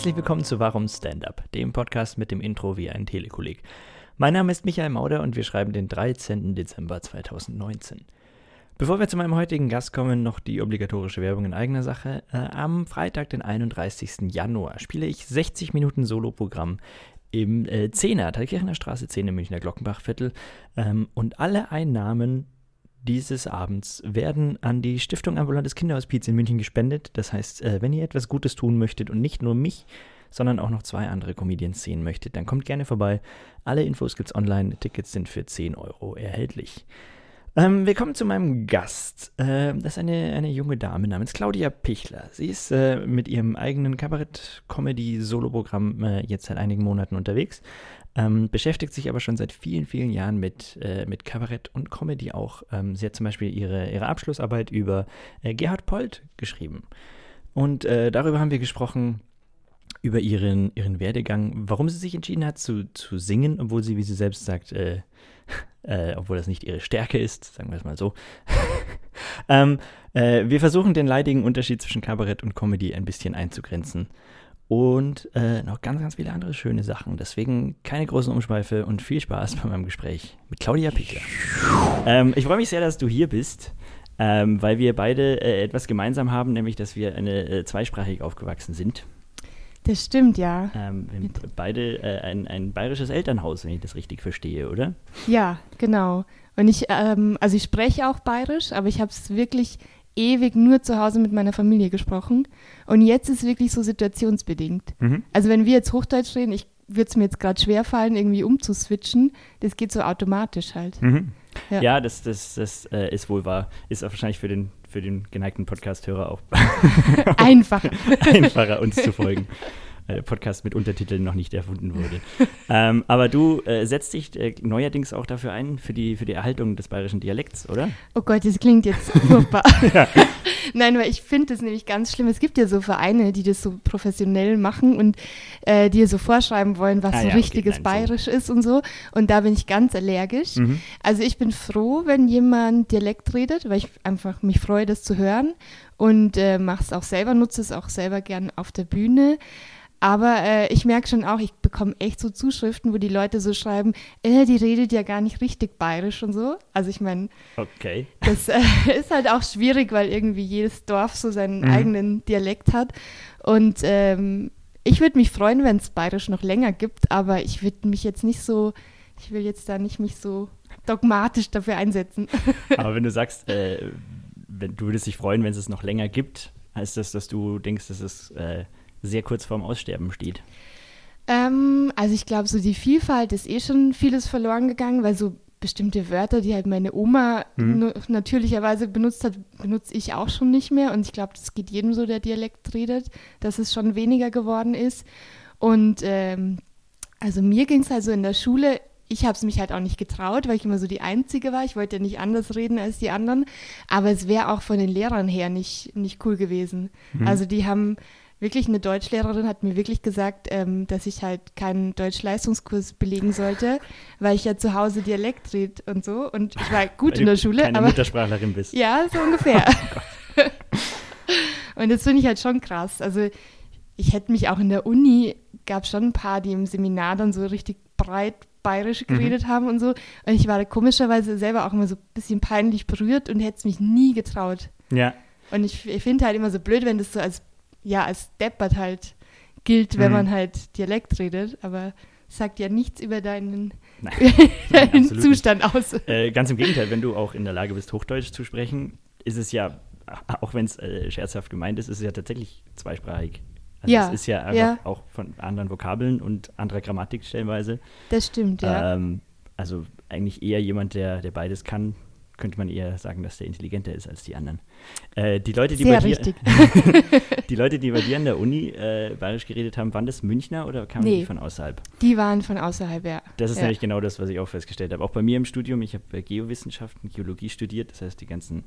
Herzlich willkommen zu Warum Stand-Up, dem Podcast mit dem Intro wie ein Telekolleg. Mein Name ist Michael Mauder und wir schreiben den 13. Dezember 2019. Bevor wir zu meinem heutigen Gast kommen, noch die obligatorische Werbung in eigener Sache. Äh, am Freitag, den 31. Januar, spiele ich 60 Minuten Soloprogramm im äh, 10er, Thalkirchener Straße 10 im Münchner Glockenbachviertel. Ähm, und alle Einnahmen dieses Abends werden an die Stiftung Ambulantes Kinderhospiz in München gespendet. Das heißt, äh, wenn ihr etwas Gutes tun möchtet und nicht nur mich, sondern auch noch zwei andere Comedians sehen möchtet, dann kommt gerne vorbei. Alle Infos gibt's online. Tickets sind für 10 Euro erhältlich. Ähm, wir kommen zu meinem Gast. Äh, das ist eine, eine junge Dame namens Claudia Pichler. Sie ist äh, mit ihrem eigenen Kabarett-Comedy-Soloprogramm äh, jetzt seit einigen Monaten unterwegs, ähm, beschäftigt sich aber schon seit vielen, vielen Jahren mit, äh, mit Kabarett und Comedy auch. Ähm, sie hat zum Beispiel ihre, ihre Abschlussarbeit über äh, Gerhard Polt geschrieben. Und äh, darüber haben wir gesprochen, über ihren, ihren Werdegang, warum sie sich entschieden hat zu, zu singen, obwohl sie, wie sie selbst sagt, äh, äh, obwohl das nicht ihre Stärke ist, sagen wir es mal so. ähm, äh, wir versuchen den leidigen Unterschied zwischen Kabarett und Comedy ein bisschen einzugrenzen. Und äh, noch ganz, ganz viele andere schöne Sachen. Deswegen keine großen Umschweife und viel Spaß bei meinem Gespräch mit Claudia Pichler. Ähm, ich freue mich sehr, dass du hier bist, ähm, weil wir beide äh, etwas gemeinsam haben, nämlich dass wir eine, äh, zweisprachig aufgewachsen sind. Das stimmt, ja. Ähm, wir haben beide äh, ein, ein bayerisches Elternhaus, wenn ich das richtig verstehe, oder? Ja, genau. Und ich, ähm, also ich spreche auch bayerisch, aber ich habe es wirklich ewig nur zu Hause mit meiner Familie gesprochen. Und jetzt ist es wirklich so situationsbedingt. Mhm. Also wenn wir jetzt Hochdeutsch reden, ich würde es mir jetzt gerade schwerfallen, irgendwie umzuswitchen. Das geht so automatisch halt. Mhm. Ja. Ja, das, das, das äh, ist wohl wahr. Ist auch wahrscheinlich für den, für den geneigten Podcast-Hörer auch Einfach. einfacher, uns zu folgen. Der Podcast mit Untertiteln noch nicht erfunden wurde. ähm, aber du äh, setzt dich äh, neuerdings auch dafür ein, für die, für die Erhaltung des bayerischen Dialekts, oder? Oh Gott, das klingt jetzt furchtbar. Nein, weil ich finde das nämlich ganz schlimm. Es gibt ja so Vereine, die das so professionell machen und äh, dir so vorschreiben wollen, was Ah so ja, okay, richtiges so. Bayerisch ist und so. Und da bin ich ganz allergisch. Mhm. Also ich bin froh, wenn jemand Dialekt redet, weil ich einfach mich freue, das zu hören und äh, mache es auch selber, nutze es auch selber gern auf der Bühne. Aber äh, ich merke schon auch, ich bekomme echt so Zuschriften, wo die Leute so schreiben, äh, die redet ja gar nicht richtig bayerisch und so. Also ich meine, Okay. das äh, ist halt auch schwierig, weil irgendwie jedes Dorf so seinen Mhm. eigenen Dialekt hat. Und ähm, ich würde mich freuen, wenn es bayerisch noch länger gibt, aber ich würde mich jetzt nicht so, ich will jetzt da nicht mich so dogmatisch dafür einsetzen. Aber wenn du sagst, äh, wenn, du würdest dich freuen, wenn es es noch länger gibt, heißt das, dass du denkst, dass es äh, sehr kurz vorm Aussterben steht. Ähm, also ich glaube, so die Vielfalt ist eh schon vieles verloren gegangen, weil so bestimmte Wörter, die halt meine Oma Mhm. natürlicherweise benutzt hat, benutze ich auch schon nicht mehr. Und ich glaube, das geht jedem so, der Dialekt redet, dass es schon weniger geworden ist. Und ähm, also mir ging es also in der Schule, ich habe es mich halt auch nicht getraut, weil ich immer so die Einzige war. Ich wollte ja nicht anders reden als die anderen. Aber es wäre auch von den Lehrern her nicht, nicht cool gewesen. Mhm. Also die haben wirklich, eine Deutschlehrerin hat mir wirklich gesagt, ähm, dass ich halt keinen Deutschleistungskurs belegen sollte, weil ich ja zu Hause Dialekt rede und so. Und ich war gut Weil in der Schule, keine aber Muttersprachlerin bist. ja, so ungefähr. und das finde ich halt schon krass. Also ich hätte mich auch in der Uni, gab schon ein paar, die im Seminar dann so richtig breit bayerisch Mhm. geredet haben und so. Und ich war komischerweise selber auch immer so ein bisschen peinlich berührt und hätte es mich nie getraut. Ja. Und ich, ich finde halt immer so blöd, wenn das so als, ja, als deppert halt gilt, wenn Mhm. man halt Dialekt redet, aber sagt ja nichts über deinen, Nein, deinen nicht. Zustand aus. Äh, ganz im Gegenteil, wenn du auch in der Lage bist, Hochdeutsch zu sprechen, ist es ja, auch wenn es äh, scherzhaft gemeint ist, ist es ja tatsächlich zweisprachig. Also Ja, es ist ja ja. auch von anderen Vokabeln und anderer Grammatik stellenweise. Das stimmt, ja. Ähm, also eigentlich eher jemand, der, der beides kann, könnte man eher sagen, dass der intelligenter ist als die anderen. Äh, die Leute, die Sehr bei dir, die Leute, die bei dir an der Uni äh, bayerisch geredet haben, waren das Münchner oder kamen Nee. die von außerhalb? Die waren von außerhalb, ja. Das ist ja. nämlich genau das, was ich auch festgestellt habe. Auch bei mir im Studium, ich habe äh, Geowissenschaften, Geologie studiert, das heißt, die ganzen,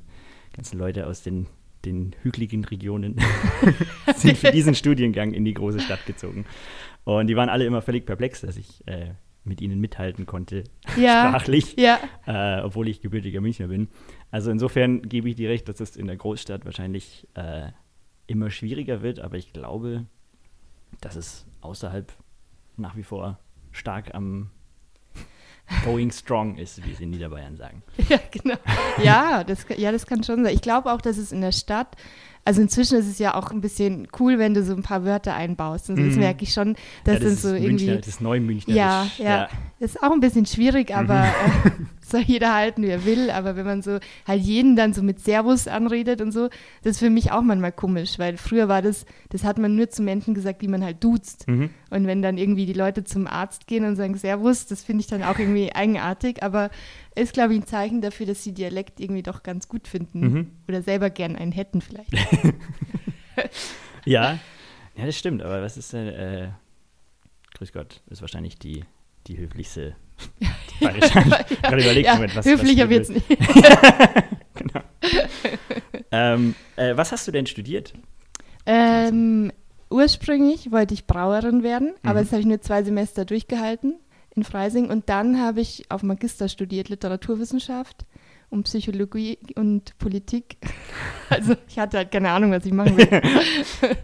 ganzen Leute aus den, den hügeligen Regionen sind für diesen Studiengang in die große Stadt gezogen. Und die waren alle immer völlig perplex, dass ich äh, mit ihnen mithalten konnte, Ja. sprachlich, Ja, äh, obwohl ich gebürtiger Münchner bin. Also insofern gebe ich dir recht, dass es in der Großstadt wahrscheinlich äh, immer schwieriger wird, aber ich glaube, dass es außerhalb nach wie vor stark am Going strong ist, wie sie in Niederbayern sagen. Ja, genau. Ja, das, ja, das kann schon sein. Ich glaube auch, dass es in der Stadt also inzwischen ist es ja auch ein bisschen cool, wenn du so ein paar Wörter einbaust. Und das mm. merke ich schon, dass ja, das so irgendwie. Münchner, das neue Münchner. Ja, ja, ja. Das ist auch ein bisschen schwierig, aber mhm. äh, soll jeder halten, wie er will. Aber wenn man so halt jeden dann so mit Servus anredet und so, das ist für mich auch manchmal komisch, weil früher war das, das hat man nur zu Menschen gesagt, die man halt duzt. Mhm. Und wenn dann irgendwie die Leute zum Arzt gehen und sagen Servus, das finde ich dann auch irgendwie eigenartig. Aber ist, glaube ich, ein Zeichen dafür, dass sie Dialekt irgendwie doch ganz gut finden. Mhm. Oder selber gern einen hätten vielleicht. ja, ja, das stimmt. Aber was ist denn, äh, Grüß Gott, ist wahrscheinlich die, die höflichste ja, Bayerische. Gerade überlegt, ja, Moment, was Höflicher wird es nicht. genau. ähm, äh, was hast du denn studiert? Ähm, ursprünglich wollte ich Brauerin werden, mhm. aber das habe ich nur zwei Semester durchgehalten in Freising. Und dann habe ich auf Magister studiert, Literaturwissenschaft und Psychologie und Politik. Also ich hatte halt keine Ahnung, was ich machen will.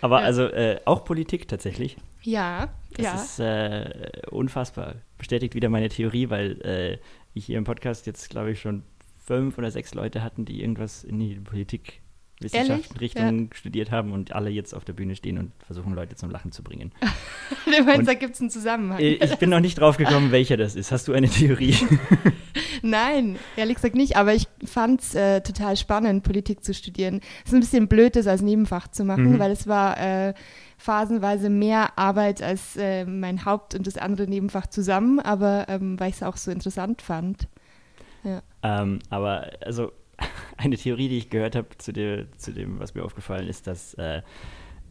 Aber ja. also äh, auch Politik tatsächlich. Ja, das ja. ist äh, unfassbar. Bestätigt wieder meine Theorie, weil äh, ich hier im Podcast jetzt, glaube ich, schon fünf oder sechs Leute hatten, die irgendwas in die Politik Wissenschaftenrichtung ja. studiert haben und alle jetzt auf der Bühne stehen und versuchen, Leute zum Lachen zu bringen. du meinst, da gibt es einen Zusammenhang. Ich bin noch nicht drauf gekommen, welcher das ist. Hast du eine Theorie? Nein, ehrlich gesagt nicht, aber ich fand es äh, total spannend, Politik zu studieren. Es ist ein bisschen blöd, das als Nebenfach zu machen, mhm. weil es war äh, phasenweise mehr Arbeit als äh, mein Haupt- und das andere Nebenfach zusammen, aber ähm, weil ich es auch so interessant fand. Ja. Ähm, aber also eine Theorie, die ich gehört habe zu, zu dem, was mir aufgefallen ist, dass äh,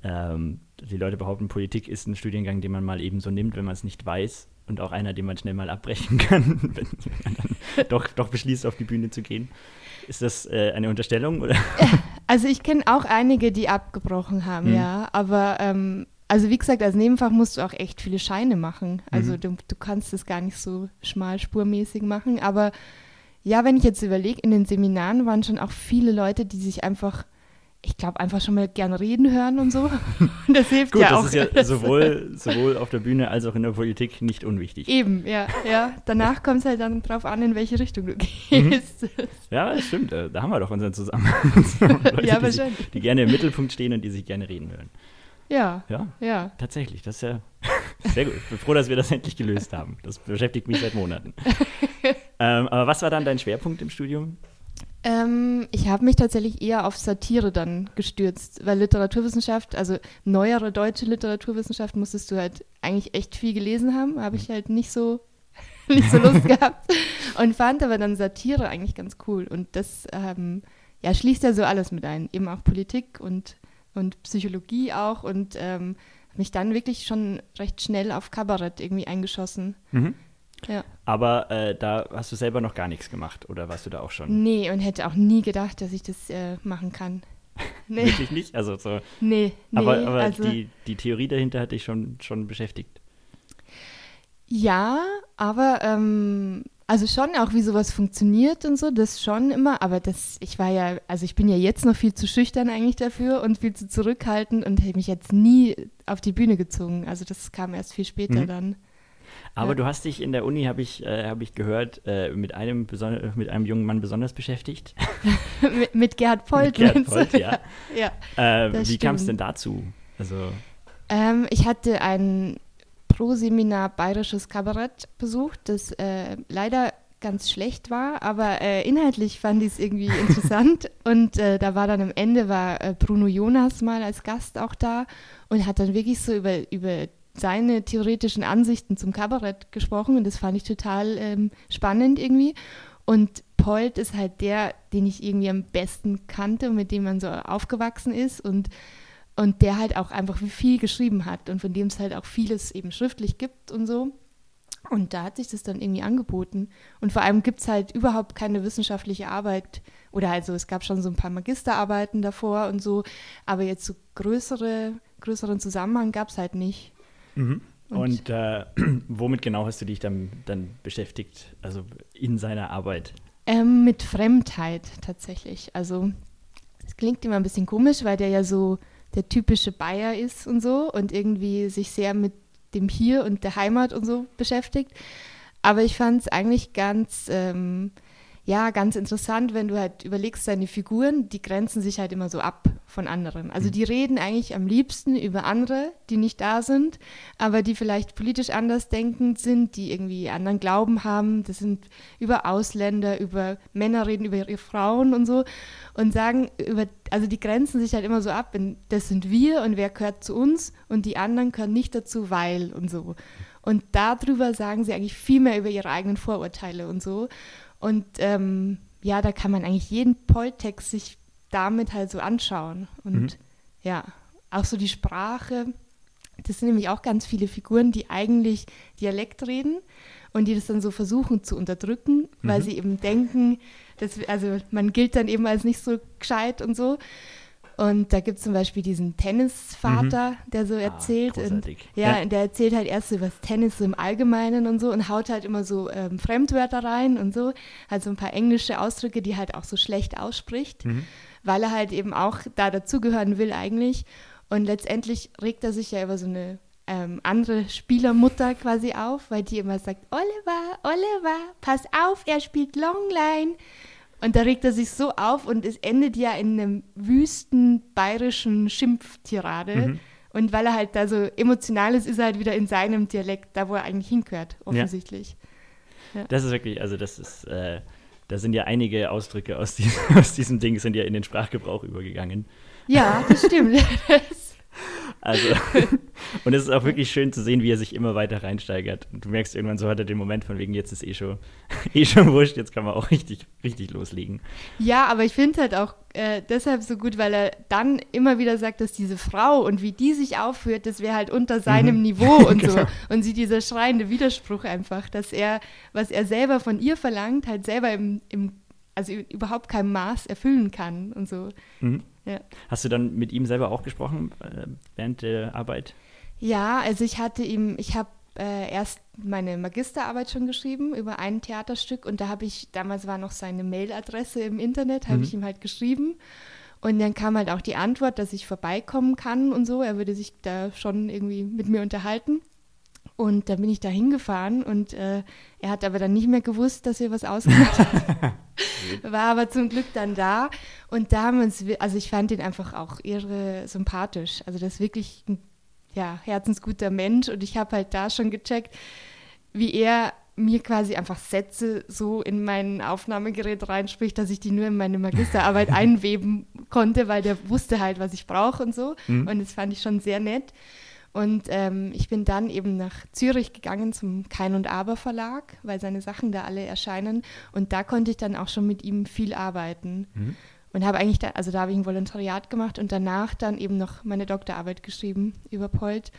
ähm, die Leute behaupten, Politik ist ein Studiengang, den man mal eben so nimmt, wenn man es nicht weiß und auch einer, den man schnell mal abbrechen kann, wenn man dann doch, doch beschließt, auf die Bühne zu gehen. Ist das äh, eine Unterstellung? Oder? Also ich kenne auch einige, die abgebrochen haben, hm. ja. Aber ähm, also wie gesagt, als Nebenfach musst du auch echt viele Scheine machen. Also mhm. du, du kannst es gar nicht so schmalspurmäßig machen. Aber ja, wenn ich jetzt überlege, in den Seminaren waren schon auch viele Leute, die sich einfach, ich glaube, einfach schon mal gern reden hören und so. Und das hilft Gut, ja das auch. Das ist ja sowohl, sowohl auf der Bühne als auch in der Politik nicht unwichtig. Eben, ja, ja. Danach kommt es halt dann drauf an, in welche Richtung du mhm. gehst. Mhm. Ja, das stimmt. Da haben wir doch unseren Zusammenhang. Leute, ja, wahrscheinlich. Die, die gerne im Mittelpunkt stehen und die sich gerne reden hören. Ja. Ja. Ja. Tatsächlich. Das ist ja sehr gut. Ich bin froh, dass wir das endlich gelöst haben. Das beschäftigt mich seit Monaten. Ähm, aber was war dann dein Schwerpunkt im Studium? Ähm, ich habe mich tatsächlich eher auf Satire dann gestürzt, weil Literaturwissenschaft, also neuere deutsche Literaturwissenschaft, musstest du halt eigentlich echt viel gelesen haben. Habe ich halt nicht so, nicht so Lust gehabt und fand aber dann Satire eigentlich ganz cool. Und das ähm, ja, schließt ja so alles mit ein, eben auch Politik und und Psychologie auch und ähm, mich dann wirklich schon recht schnell auf Kabarett irgendwie eingeschossen. Mhm. Ja. Aber äh, da hast du selber noch gar nichts gemacht oder warst du da auch schon? Nee, und hätte auch nie gedacht, dass ich das äh, machen kann. Nee. Wirklich nicht? Also so. Nee, nee aber, aber also, die, die Theorie dahinter hat dich schon, schon beschäftigt. Ja, aber ähm, also schon auch, wie sowas funktioniert und so, das schon immer, aber das, ich war ja, also ich bin ja jetzt noch viel zu schüchtern eigentlich dafür und viel zu zurückhaltend und hätte mich jetzt nie auf die Bühne gezogen. Also das kam erst viel später mhm. dann. Aber ja. du hast dich in der Uni, habe ich, äh, hab ich gehört, äh, mit, einem mit einem jungen Mann besonders beschäftigt. mit, mit Gerhard Polt. mit Gerhard Polt, ja. ja äh, wie kam es denn dazu? Also ähm, ich hatte einen Pro-Seminar Bayerisches Kabarett besucht, das äh, leider ganz schlecht war, aber äh, inhaltlich fand ich es irgendwie interessant. Und äh, da war dann am Ende war äh, Bruno Jonas mal als Gast auch da und hat dann wirklich so über, über seine theoretischen Ansichten zum Kabarett gesprochen und das fand ich total ähm, spannend irgendwie. Und Polt ist halt der, den ich irgendwie am besten kannte und mit dem man so aufgewachsen ist und und der halt auch einfach viel geschrieben hat und von dem es halt auch vieles eben schriftlich gibt und so. Und da hat sich das dann irgendwie angeboten. Und vor allem gibt es halt überhaupt keine wissenschaftliche Arbeit. Oder also es gab schon so ein paar Magisterarbeiten davor und so, aber jetzt so größere, größeren Zusammenhang gab es halt nicht. Mhm. Und, und äh, womit genau hast du dich dann, dann beschäftigt, also in seiner Arbeit? Ähm, mit Fremdheit tatsächlich. Also es klingt immer ein bisschen komisch, weil der ja so der typische Bayer ist und so und irgendwie sich sehr mit dem Hier und der Heimat und so beschäftigt. Aber ich fand es eigentlich ganz, ähm, ja, ganz interessant, wenn du halt überlegst, deine Figuren, die grenzen sich halt immer so ab von anderen. Also mhm. die reden eigentlich am liebsten über andere, die nicht da sind, aber die vielleicht politisch anders denkend sind, die irgendwie anderen Glauben haben. Das sind über Ausländer, über Männer reden über ihre Frauen und so und sagen über, also die grenzen sich halt immer so ab, das sind wir und wer gehört zu uns und die anderen gehören nicht dazu, weil und so. Und darüber sagen sie eigentlich viel mehr über ihre eigenen Vorurteile und so. Und ähm, ja, da kann man eigentlich jeden Polltext sich damit halt so anschauen. Und mhm. ja, auch so die Sprache. Das sind nämlich auch ganz viele Figuren, die eigentlich Dialekt reden und die das dann so versuchen zu unterdrücken, mhm. weil sie eben denken, dass, also man gilt dann eben als nicht so gescheit und so. Und da gibt es zum Beispiel diesen Tennisvater, mhm. der so ah, erzählt. Ah, und, ja, ja, der erzählt halt erst über das Tennis so im Allgemeinen und so und haut halt immer so ähm, Fremdwörter rein und so. Also ein paar englische Ausdrücke, die halt auch so schlecht ausspricht, mhm. weil er halt eben auch da dazugehören will eigentlich. Und letztendlich regt er sich ja über so eine ähm, andere Spielermutter quasi auf, weil die immer sagt, Oliver, Oliver, pass auf, er spielt Longline. Und da regt er sich so auf und es endet ja in einem wüsten bayerischen Schimpftirade. Mhm. Und weil er halt da so emotional ist, ist er halt wieder in seinem Dialekt, da wo er eigentlich hingehört, offensichtlich. Ja. Ja. Das ist wirklich, also das ist, äh, da sind ja einige Ausdrücke aus diesem, aus diesem Ding, sind ja in den Sprachgebrauch übergegangen. Ja, das stimmt. das also, und es ist auch wirklich schön zu sehen, wie er sich immer weiter reinsteigert. Und du merkst irgendwann so hat er den Moment von wegen, jetzt ist eh schon, eh schon wurscht, jetzt kann man auch richtig, richtig loslegen. Ja, aber ich finde halt auch äh, deshalb so gut, weil er dann immer wieder sagt, dass diese Frau und wie die sich aufführt, das wäre halt unter seinem mhm. Niveau und so. Genau. Und sie dieser schreiende Widerspruch einfach, dass er, was er selber von ihr verlangt, halt selber im, im also überhaupt kein Maß erfüllen kann und so. Mhm. Ja. Hast du dann mit ihm selber auch gesprochen äh, während der Arbeit? Ja, also ich hatte ihm, ich habe äh, erst meine Magisterarbeit schon geschrieben über ein Theaterstück und da habe ich, damals war noch seine Mailadresse im Internet, habe mhm. ich ihm halt geschrieben. Und dann kam halt auch die Antwort, dass ich vorbeikommen kann und so. Er würde sich da schon irgendwie mit mir unterhalten. Und dann bin ich da hingefahren und äh, er hat aber dann nicht mehr gewusst, dass wir was ausgemacht haben. War aber zum Glück dann da. Und da haben wir uns, also ich fand ihn einfach auch irre sympathisch. Also das ist wirklich ein ja, herzensguter Mensch. Und ich habe halt da schon gecheckt, wie er mir quasi einfach Sätze so in mein Aufnahmegerät reinspricht, dass ich die nur in meine Magisterarbeit einweben konnte, weil der wusste halt, was ich brauche und so. Mhm. Und das fand ich schon sehr nett. Und ähm, ich bin dann eben nach Zürich gegangen zum Kein und Aber Verlag, weil seine Sachen da alle erscheinen. Und da konnte ich dann auch schon mit ihm viel arbeiten. Mhm. Und habe eigentlich, da, also da habe ich ein Volontariat gemacht und danach dann eben noch meine Doktorarbeit geschrieben über Polt.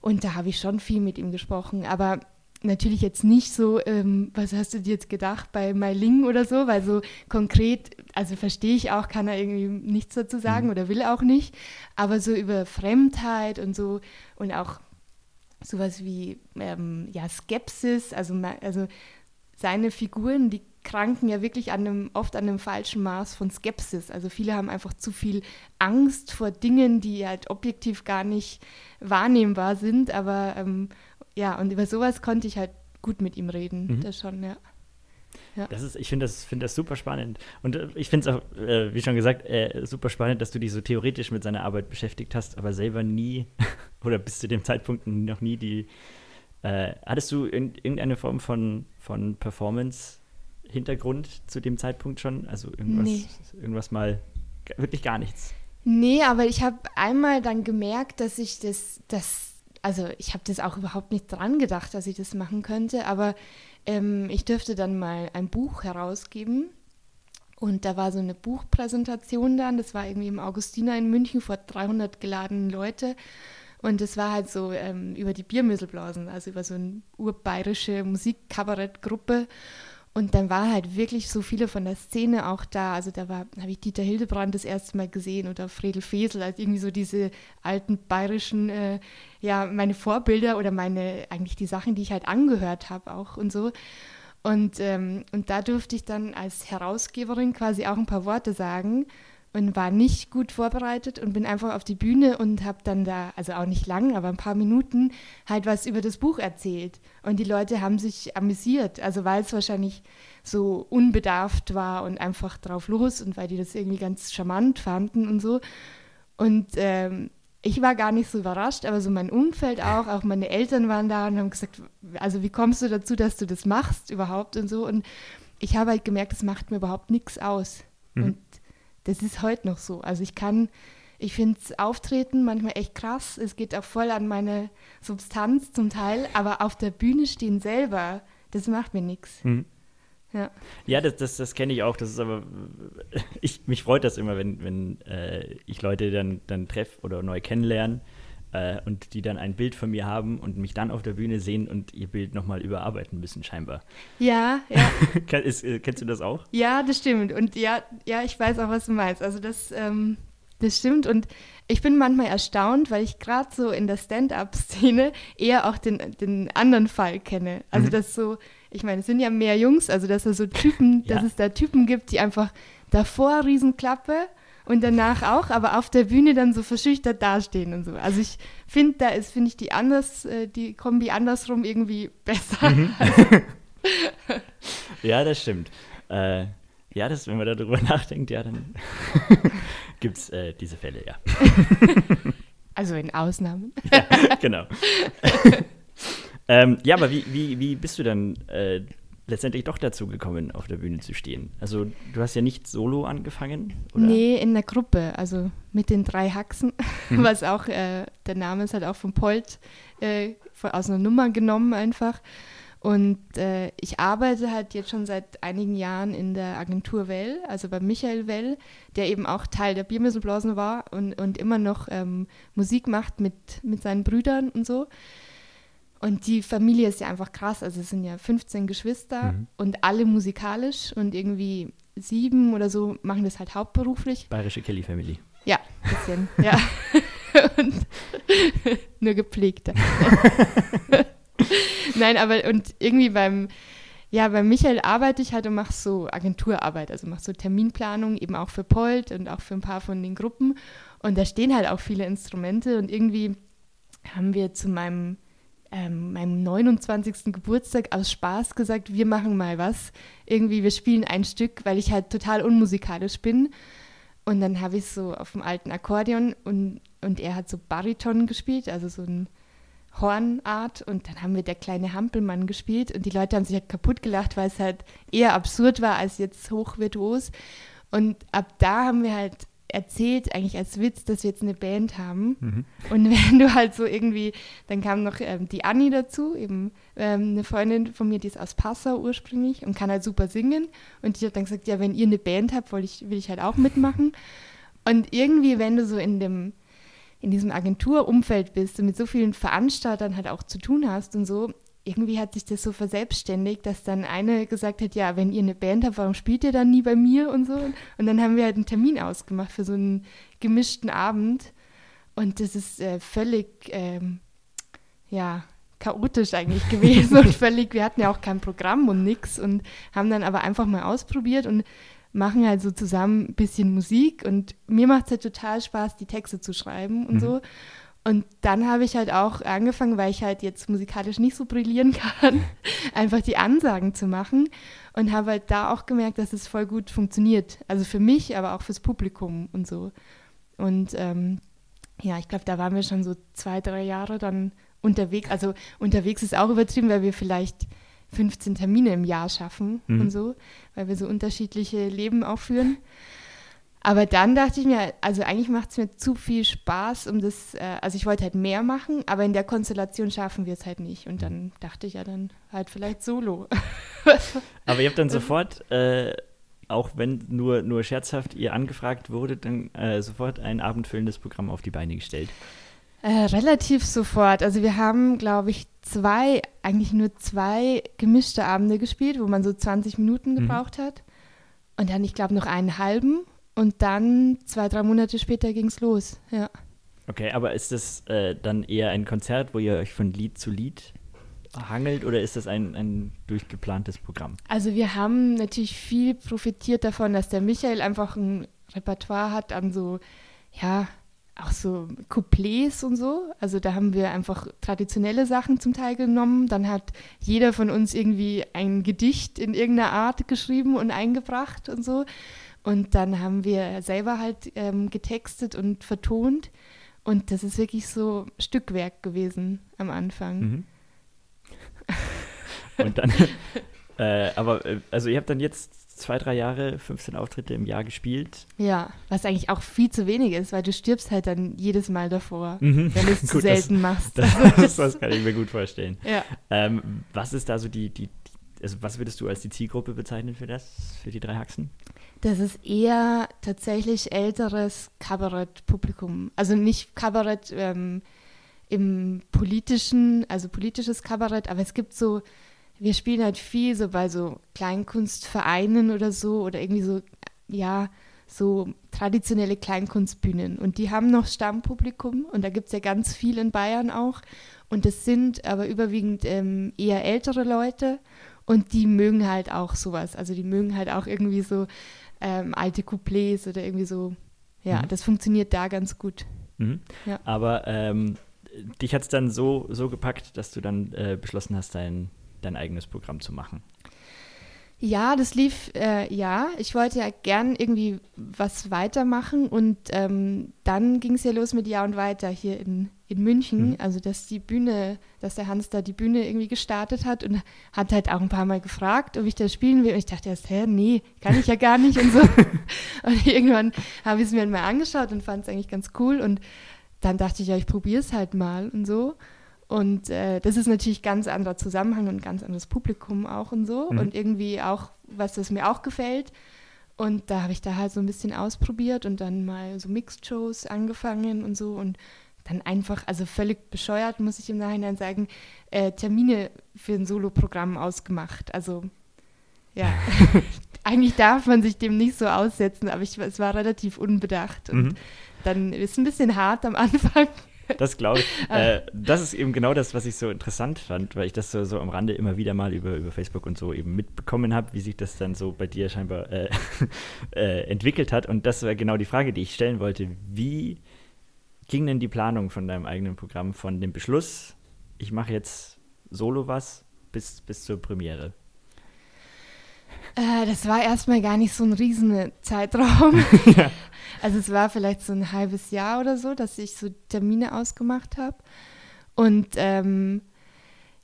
Und da habe ich schon viel mit ihm gesprochen. Aber natürlich jetzt nicht so, ähm, was hast du dir jetzt gedacht bei Meiling oder so, weil so konkret, also verstehe ich auch, kann er irgendwie nichts dazu sagen mhm. oder will auch nicht, aber so über Fremdheit und so und auch sowas wie ähm, ja, Skepsis, also, also seine Figuren, die kranken ja wirklich an einem, oft an einem falschen Maß von Skepsis. Also viele haben einfach zu viel Angst vor Dingen, die halt objektiv gar nicht wahrnehmbar sind, aber ähm, ja, und über sowas konnte ich halt gut mit ihm reden. Mhm. Das schon, ja. Ja. Das ist, ich finde das, find das super spannend. Und äh, ich finde es auch, äh, wie schon gesagt, äh, super spannend, dass du dich so theoretisch mit seiner Arbeit beschäftigt hast, aber selber nie oder bis zu dem Zeitpunkt noch nie die. Äh, hattest du in, irgendeine Form von, von Performance-Hintergrund zu dem Zeitpunkt schon? Also irgendwas, nee. irgendwas mal, wirklich gar nichts? Nee, aber ich habe einmal dann gemerkt, dass ich das, das also ich habe das auch überhaupt nicht dran gedacht, dass ich das machen könnte, aber ähm, ich dürfte dann mal ein Buch herausgeben. Und da war so eine Buchpräsentation dann, das war irgendwie im Augustiner in München vor 300 geladenen Leute. Und das war halt so ähm, über die Biermüsselblasen, also über so eine urbayerische Musikkabarettgruppe. Und dann war halt wirklich so viele von der Szene auch da. Also da war, habe ich Dieter Hildebrand das erste Mal gesehen oder Fredel Fesel, also irgendwie so diese alten bayerischen, äh, ja, meine Vorbilder oder meine, eigentlich die Sachen, die ich halt angehört habe auch und so. Und, ähm, und da durfte ich dann als Herausgeberin quasi auch ein paar Worte sagen, und war nicht gut vorbereitet und bin einfach auf die Bühne und habe dann da, also auch nicht lang, aber ein paar Minuten, halt was über das Buch erzählt. Und die Leute haben sich amüsiert, also weil es wahrscheinlich so unbedarft war und einfach drauf los und weil die das irgendwie ganz charmant fanden und so. Und ähm, ich war gar nicht so überrascht, aber so mein Umfeld auch, auch meine Eltern waren da und haben gesagt, also wie kommst du dazu, dass du das machst überhaupt und so. Und ich habe halt gemerkt, das macht mir überhaupt nichts aus. Mhm. Und das ist heute noch so. Also ich kann, ich finde es Auftreten manchmal echt krass. Es geht auch voll an meine Substanz zum Teil, aber auf der Bühne stehen selber, das macht mir nichts. Mhm. Ja, ja das, das, das kenne ich auch. Das ist aber, ich, mich freut das immer, wenn, wenn äh, ich Leute dann, dann treffe oder neu kennenlerne äh, und die dann ein Bild von mir haben und mich dann auf der Bühne sehen und ihr Bild nochmal überarbeiten müssen, scheinbar. Ja, ja. ist, äh, kennst du das auch? Ja, das stimmt. Und ja, ja, ich weiß auch, was du meinst. Also das, ähm, das stimmt. Und ich bin manchmal erstaunt, weil ich gerade so in der Stand-up-Szene eher auch den, den anderen Fall kenne. Also mhm. das so, ich meine, es sind ja mehr Jungs, also dass es so Typen, ja. dass es da Typen gibt, die einfach davor Riesenklappe und danach auch, aber auf der Bühne dann so verschüchtert dastehen und so. Also ich finde, da ist, finde ich die anders, äh, die Kombi andersrum irgendwie besser. Mhm. ja, das stimmt. Äh, ja, das, wenn man darüber nachdenkt, ja, dann gibt es äh, diese Fälle, ja. also in Ausnahmen. ja, genau. ähm, ja, aber wie, wie, wie bist du dann äh, letztendlich doch dazu gekommen, auf der Bühne zu stehen? Also du hast ja nicht solo angefangen, oder? Nee, in der Gruppe, also mit den drei Haxen, mhm. was auch, äh, der Name ist halt auch von Polt äh, aus einer Nummer genommen einfach. Und äh, ich arbeite halt jetzt schon seit einigen Jahren in der Agentur Well, also bei Michael Well, der eben auch Teil der Biermüsselblasen war und, und immer noch ähm, Musik macht mit, mit seinen Brüdern und so. Und die Familie ist ja einfach krass. Also es sind ja 15 Geschwister mhm. und alle musikalisch und irgendwie sieben oder so machen das halt hauptberuflich. Bayerische Kelly Family. Ja, ein bisschen, ja. und nur gepflegter. Nein, aber und irgendwie beim, ja, bei Michael arbeite ich halt und mache so Agenturarbeit, also mache so Terminplanung eben auch für Polt und auch für ein paar von den Gruppen. Und da stehen halt auch viele Instrumente und irgendwie haben wir zu meinem ähm, meinem 29. Geburtstag aus Spaß gesagt, wir machen mal was. Irgendwie, wir spielen ein Stück, weil ich halt total unmusikalisch bin. Und dann habe ich so auf dem alten Akkordeon und, und er hat so Bariton gespielt, also so ein Hornart. Und dann haben wir der kleine Hampelmann gespielt und die Leute haben sich halt kaputt gelacht, weil es halt eher absurd war als jetzt hochvirtuos. Und ab da haben wir halt erzählt, eigentlich als Witz, dass wir jetzt eine Band haben. Mhm. Und wenn du halt so irgendwie, dann kam noch ähm, die Anni dazu, eben ähm, eine Freundin von mir, die ist aus Passau ursprünglich und kann halt super singen. Und die hat dann gesagt, ja, wenn ihr eine Band habt, will ich, will ich halt auch mitmachen. Und irgendwie, wenn du so in dem in diesem Agenturumfeld bist und mit so vielen Veranstaltern halt auch zu tun hast und so, irgendwie hat sich das so verselbstständigt, dass dann eine gesagt hat, ja, wenn ihr eine Band habt, warum spielt ihr dann nie bei mir und so? Und dann haben wir halt einen Termin ausgemacht für so einen gemischten Abend. Und das ist äh, völlig, ähm, ja, chaotisch eigentlich gewesen und völlig, wir hatten ja auch kein Programm und nix und haben dann aber einfach mal ausprobiert und machen halt so zusammen ein bisschen Musik und mir macht es halt total Spaß, die Texte zu schreiben und mhm. so. Und dann habe ich halt auch angefangen, weil ich halt jetzt musikalisch nicht so brillieren kann, einfach die Ansagen zu machen und habe halt da auch gemerkt, dass es voll gut funktioniert. Also für mich, aber auch fürs Publikum und so. Und ähm, ja, ich glaube, da waren wir schon so zwei, drei Jahre dann unterwegs. Also unterwegs ist auch übertrieben, weil wir vielleicht 15 Termine im Jahr schaffen mhm. und so, weil wir so unterschiedliche Leben auch führen. Aber dann dachte ich mir, also eigentlich macht es mir zu viel Spaß, um das, äh, also ich wollte halt mehr machen, aber in der Konstellation schaffen wir es halt nicht. Und dann dachte ich ja dann halt vielleicht solo. aber ihr habt dann sofort, äh, auch wenn nur, nur scherzhaft ihr angefragt wurde, dann äh, sofort ein abendfüllendes Programm auf die Beine gestellt. Äh, relativ sofort. Also wir haben, glaube ich, zwei, eigentlich nur zwei gemischte Abende gespielt, wo man so 20 Minuten mhm. gebraucht mhm. hat. Und dann, ich glaube, noch einen halben. Und dann, zwei, drei Monate später, ging es los, ja. Okay, aber ist das äh, dann eher ein Konzert, wo ihr euch von Lied zu Lied hangelt oder ist das ein, ein durchgeplantes Programm? Also wir haben natürlich viel profitiert davon, dass der Michael einfach ein Repertoire hat an so, ja, auch so Couplets und so. Also da haben wir einfach traditionelle Sachen zum Teil genommen. Dann hat jeder von uns irgendwie ein Gedicht in irgendeiner Art geschrieben und eingebracht und so. Und dann haben wir selber halt ähm, getextet und vertont. Und das ist wirklich so Stückwerk gewesen am Anfang. Mhm. Und dann, äh, aber, äh, also ihr habt dann jetzt zwei, drei Jahre, 15 Auftritte im Jahr gespielt. Ja, was eigentlich auch viel zu wenig ist, weil du stirbst halt dann jedes Mal davor, mhm. wenn du es zu selten das, machst. Das, das, kann ich mir gut vorstellen. Ja. Ähm, was ist da so die, die, also was würdest du als die Zielgruppe bezeichnen für das, für die drei Haxen? Das ist eher tatsächlich älteres Kabarettpublikum. Also nicht Kabarett ähm, im politischen, also politisches Kabarett, aber es gibt so, wir spielen halt viel so bei so Kleinkunstvereinen oder so oder irgendwie so, ja, so traditionelle Kleinkunstbühnen. Und die haben noch Stammpublikum und da gibt es ja ganz viel in Bayern auch. Und das sind aber überwiegend ähm, eher ältere Leute und die mögen halt auch sowas. Also die mögen halt auch irgendwie so ähm, alte Couplets oder irgendwie so. Ja, mhm. das funktioniert da ganz gut. Mhm. Ja. Aber ähm, dich hat es dann so, so gepackt, dass du dann äh, beschlossen hast, dein, dein eigenes Programm zu machen. Ja, das lief, äh, ja. Ich wollte ja gern irgendwie was weitermachen und ähm, dann ging es ja los mit Ja und Weiter hier in, in München. Mhm. Also, dass die Bühne, dass der Hans da die Bühne irgendwie gestartet hat und hat halt auch ein paar Mal gefragt, ob ich das spielen will. Und ich dachte erst, hä, nee, kann ich ja gar nicht und so. und irgendwann habe ich es mir mal angeschaut und fand es eigentlich ganz cool und dann dachte ich, ja, ich probiere es halt mal und so. Und äh, das ist natürlich ganz anderer Zusammenhang und ganz anderes Publikum auch und so. Mhm. Und irgendwie auch, was das mir auch gefällt. Und da habe ich da halt so ein bisschen ausprobiert und dann mal so Mixed-Shows angefangen und so. Und dann einfach, also völlig bescheuert, muss ich im Nachhinein sagen, äh, Termine für ein Soloprogramm ausgemacht. Also ja, eigentlich darf man sich dem nicht so aussetzen, aber ich, es war relativ unbedacht. Und mhm. dann ist es ein bisschen hart am Anfang. Das glaube ich. Ah. Äh, das ist eben genau das, was ich so interessant fand, weil ich das so, so am Rande immer wieder mal über, über Facebook und so eben mitbekommen habe, wie sich das dann so bei dir scheinbar äh, äh, entwickelt hat. Und das war genau die Frage, die ich stellen wollte. Wie ging denn die Planung von deinem eigenen Programm von dem Beschluss, ich mache jetzt solo was, bis, bis zur Premiere? Äh, das war erstmal gar nicht so ein riesen Zeitraum. ja. Also es war vielleicht so ein halbes Jahr oder so, dass ich so Termine ausgemacht habe. Und ähm,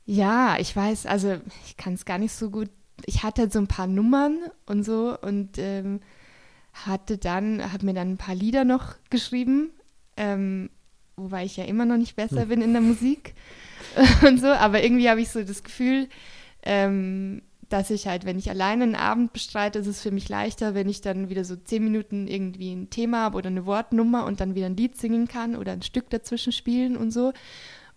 ja, ich weiß, also ich kann es gar nicht so gut. Ich hatte so ein paar Nummern und so und ähm, hatte dann, habe mir dann ein paar Lieder noch geschrieben, ähm, wobei ich ja immer noch nicht besser hm. bin in der Musik und so, aber irgendwie habe ich so das Gefühl, ähm, dass ich halt, wenn ich alleine einen Abend bestreite, ist es für mich leichter, wenn ich dann wieder so zehn Minuten irgendwie ein Thema habe oder eine Wortnummer und dann wieder ein Lied singen kann oder ein Stück dazwischen spielen und so.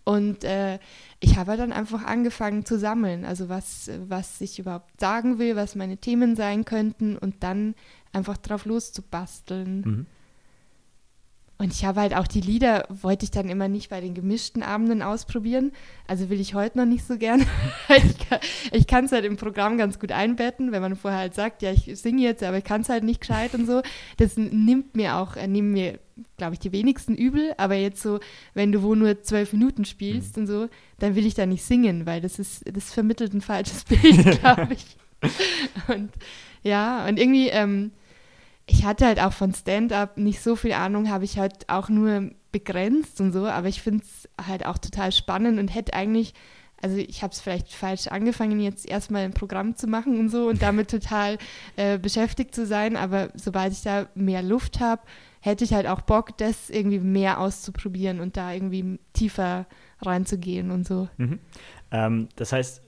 Und äh, ich habe dann einfach angefangen zu sammeln, also was, was ich überhaupt sagen will, was meine Themen sein könnten und dann einfach drauf loszubasteln. Mhm. Und ich habe halt auch die Lieder, wollte ich dann immer nicht bei den gemischten Abenden ausprobieren. Also will ich heute noch nicht so gern. ich kann es halt im Programm ganz gut einbetten, wenn man vorher halt sagt, ja, ich singe jetzt, aber ich kann es halt nicht gescheit und so. Das nimmt mir auch, äh, nehmen mir, glaube ich, die wenigsten übel. Aber jetzt so, wenn du wo nur zwölf Minuten spielst mhm. und so, dann will ich da nicht singen, weil das ist, das vermittelt ein falsches Bild, glaube ich. und ja, und irgendwie, ähm, ich hatte halt auch von Stand-up nicht so viel Ahnung, habe ich halt auch nur begrenzt und so, aber ich finde es halt auch total spannend und hätte eigentlich, also ich habe es vielleicht falsch angefangen, jetzt erstmal ein Programm zu machen und so und damit total äh, beschäftigt zu sein, aber sobald ich da mehr Luft habe, hätte ich halt auch Bock, das irgendwie mehr auszuprobieren und da irgendwie tiefer reinzugehen und so. Mhm. Ähm, das heißt,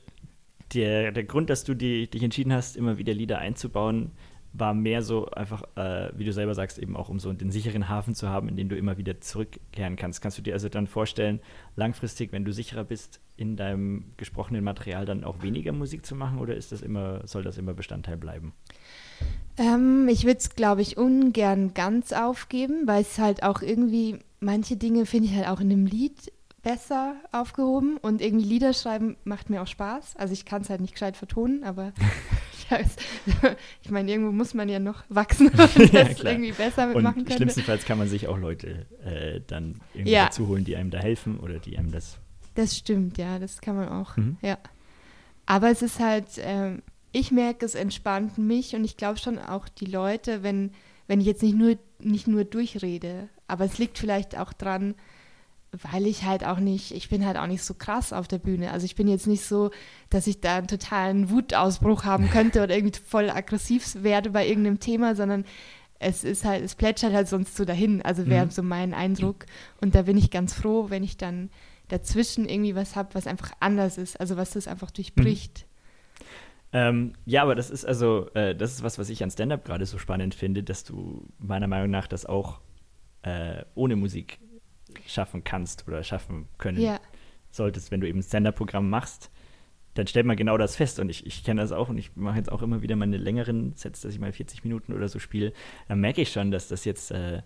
der, der Grund, dass du die, dich entschieden hast, immer wieder Lieder einzubauen, war mehr so einfach, äh, wie du selber sagst, eben auch um so den sicheren Hafen zu haben, in den du immer wieder zurückkehren kannst. Kannst du dir also dann vorstellen, langfristig, wenn du sicherer bist, in deinem gesprochenen Material dann auch weniger Musik zu machen oder ist das immer, soll das immer Bestandteil bleiben? Ähm, ich würde es, glaube ich, ungern ganz aufgeben, weil es halt auch irgendwie, manche Dinge finde ich halt auch in einem Lied besser aufgehoben und irgendwie Lieder schreiben macht mir auch Spaß. Also ich kann es halt nicht gescheit vertonen, aber ich meine, irgendwo muss man ja noch wachsen und Ja, das klar. irgendwie besser Und mitmachen könnte. schlimmstenfalls kann man sich auch Leute äh, dann irgendwie Ja. dazu holen, die einem da helfen oder die einem das. Das stimmt, ja, das kann man auch. Mhm. Ja. Aber es ist halt, ähm, ich merke, es entspannt mich und ich glaube schon auch die Leute, wenn, wenn ich jetzt nicht nur, nicht nur durchrede. Aber es liegt vielleicht auch dran, weil ich halt auch nicht, ich bin halt auch nicht so krass auf der Bühne. Also ich bin jetzt nicht so, dass ich da einen totalen Wutausbruch haben könnte oder irgendwie voll aggressiv werde bei irgendeinem Thema, sondern es ist halt, es plätschert halt sonst so dahin. Also wäre Mhm. so mein Eindruck. Und da bin ich ganz froh, wenn ich dann dazwischen irgendwie was habe, was einfach anders ist, also was das einfach durchbricht. Ähm, ja, aber das ist also, äh, das ist was, was ich an Stand-up gerade so spannend finde, dass du meiner Meinung nach das auch äh, ohne Musik schaffen kannst oder schaffen können Ja, solltest, wenn du eben ein Stand-up-Programm machst, dann stellt man genau das fest. Und ich, ich kenne das auch und ich mache jetzt auch immer wieder meine längeren Sets, dass ich mal 40 Minuten oder so spiele. Dann merke ich schon, dass das jetzt äh,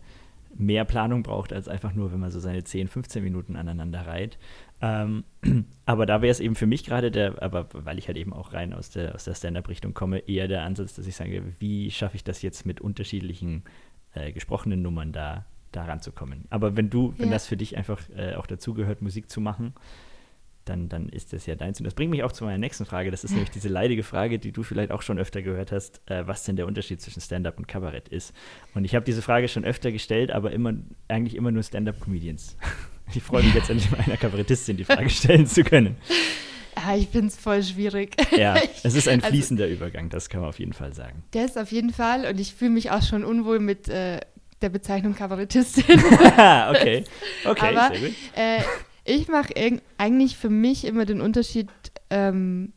mehr Planung braucht, als einfach nur, wenn man so seine 10, 15 Minuten aneinander reiht. Ähm, aber da wäre es eben für mich gerade der, aber weil ich halt eben auch rein aus der, aus der Stand-up-Richtung komme, eher der Ansatz, dass ich sage, wie schaffe ich das jetzt mit unterschiedlichen äh, gesprochenen Nummern da, da ranzukommen. Aber wenn du, wenn Ja. das für dich einfach äh, auch dazugehört, Musik zu machen, dann, dann ist das ja deins. Und das bringt mich auch zu meiner nächsten Frage. Das ist nämlich diese leidige Frage, die du vielleicht auch schon öfter gehört hast, äh, was denn der Unterschied zwischen Stand-up und Kabarett ist. Und ich habe diese Frage schon öfter gestellt, aber immer, eigentlich immer nur Stand-up-Comedians. Ich freue mich jetzt endlich mal einer Kabarettistin die Frage stellen zu können. ja ich finde es voll schwierig. Ja, es ist ein Also- fließender Übergang, das kann man auf jeden Fall sagen. Der ist auf jeden Fall und ich fühle mich auch schon unwohl mit äh, der Bezeichnung Kabarettistin. okay, okay, Aber- sehr gut. äh, ich mache eigentlich für mich immer den Unterschied, ähm,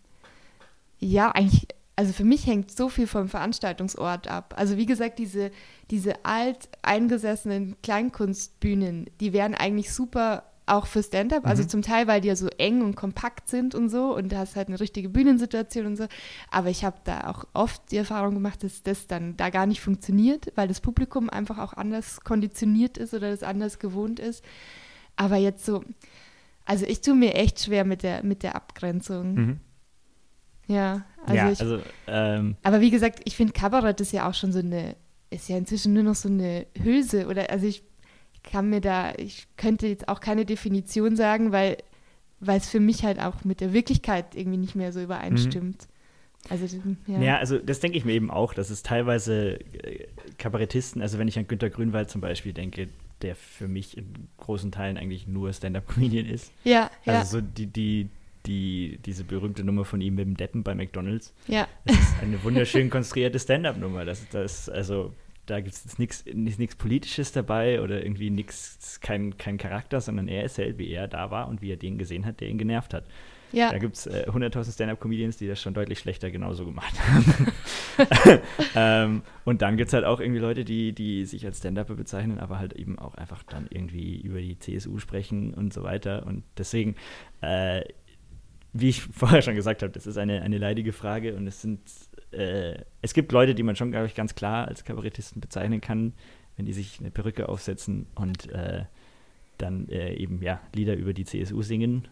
ja, eigentlich, also für mich hängt so viel vom Veranstaltungsort ab. Also wie gesagt, diese, diese alt eingesessenen Kleinkunstbühnen, die wären eigentlich super auch für Stand-up, also Mhm. zum Teil, weil die ja so eng und kompakt sind und so und du hast halt eine richtige Bühnensituation und so. Aber ich habe da auch oft die Erfahrung gemacht, dass das dann da gar nicht funktioniert, weil das Publikum einfach auch anders konditioniert ist oder das anders gewohnt ist. Aber jetzt so, also ich tue mir echt schwer mit der, mit der Abgrenzung. Mhm. Ja, also ja, ich, also, ähm, aber wie gesagt, ich finde Kabarett ist ja auch schon so eine, ist ja inzwischen nur noch so eine Hülse oder also ich kann mir da, ich könnte jetzt auch keine Definition sagen, weil weil es für mich halt auch mit der Wirklichkeit irgendwie nicht mehr so übereinstimmt. Also ja. Ja, also das denke ich mir eben auch, dass es teilweise äh, Kabarettisten, also wenn ich an Günter Grünwald zum Beispiel denke, der für mich in großen Teilen eigentlich nur Stand-up-Comedian ist. ja, ja, Also so die, die, die, diese berühmte Nummer von ihm mit dem Deppen bei McDonalds. ja, Das ist eine wunderschön konstruierte Stand-up-Nummer. Das, das, also da gibt es nichts nichts Politisches dabei oder irgendwie nichts, kein, kein Charakter, sondern er ist halt, wie er da war und wie er den gesehen hat, der ihn genervt hat. ja, Da gibt es äh, 100.000 Stand-Up-Comedians, die das schon deutlich schlechter genauso gemacht haben. ähm, und dann gibt es halt auch irgendwie Leute, die, die sich als Stand-Upper bezeichnen, aber halt eben auch einfach dann irgendwie über die CSU sprechen und so weiter. Und deswegen, äh, wie ich vorher schon gesagt habe, das ist eine, eine leidige Frage und es sind, äh, es gibt Leute, die man schon, glaube ich, ganz klar als Kabarettisten bezeichnen kann, wenn die sich eine Perücke aufsetzen und äh, dann äh, eben, ja, Lieder über die CSU singen.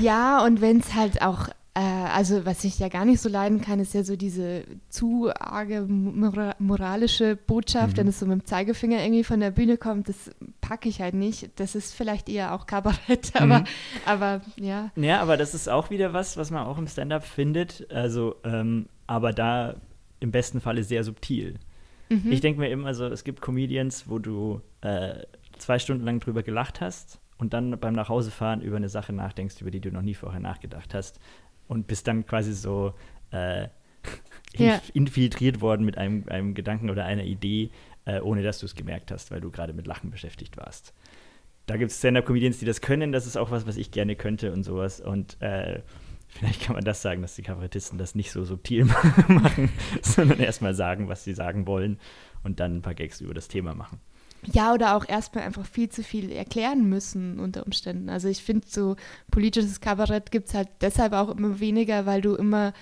Ja, und wenn es halt auch, also was ich ja gar nicht so leiden kann, ist ja so diese zu arge mora moralische Botschaft, Mhm. wenn es so mit dem Zeigefinger irgendwie von der Bühne kommt, das packe ich halt nicht. Das ist vielleicht eher auch Kabarett, aber, Mhm. aber ja. Ja, aber das ist auch wieder was, was man auch im Stand-up findet. Also, ähm, aber da im besten Falle sehr subtil. Mhm. Ich denke mir immer so, es gibt Comedians, wo du äh, zwei Stunden lang drüber gelacht hast und dann beim Nachhausefahren über eine Sache nachdenkst, über die du noch nie vorher nachgedacht hast. Und bist dann quasi so äh, Ja. infiltriert worden mit einem, einem Gedanken oder einer Idee, äh, ohne dass du es gemerkt hast, weil du gerade mit Lachen beschäftigt warst. Da gibt es Stand-Up-Comedians, die das können. Das ist auch was, was ich gerne könnte und sowas. Und äh, vielleicht kann man das sagen, dass die Kabarettisten das nicht so subtil machen, sondern erstmal sagen, was sie sagen wollen und dann ein paar Gags über das Thema machen. Ja, oder auch erstmal einfach viel zu viel erklären müssen unter Umständen. Also ich finde, so politisches Kabarett gibt es halt deshalb auch immer weniger, weil du immer,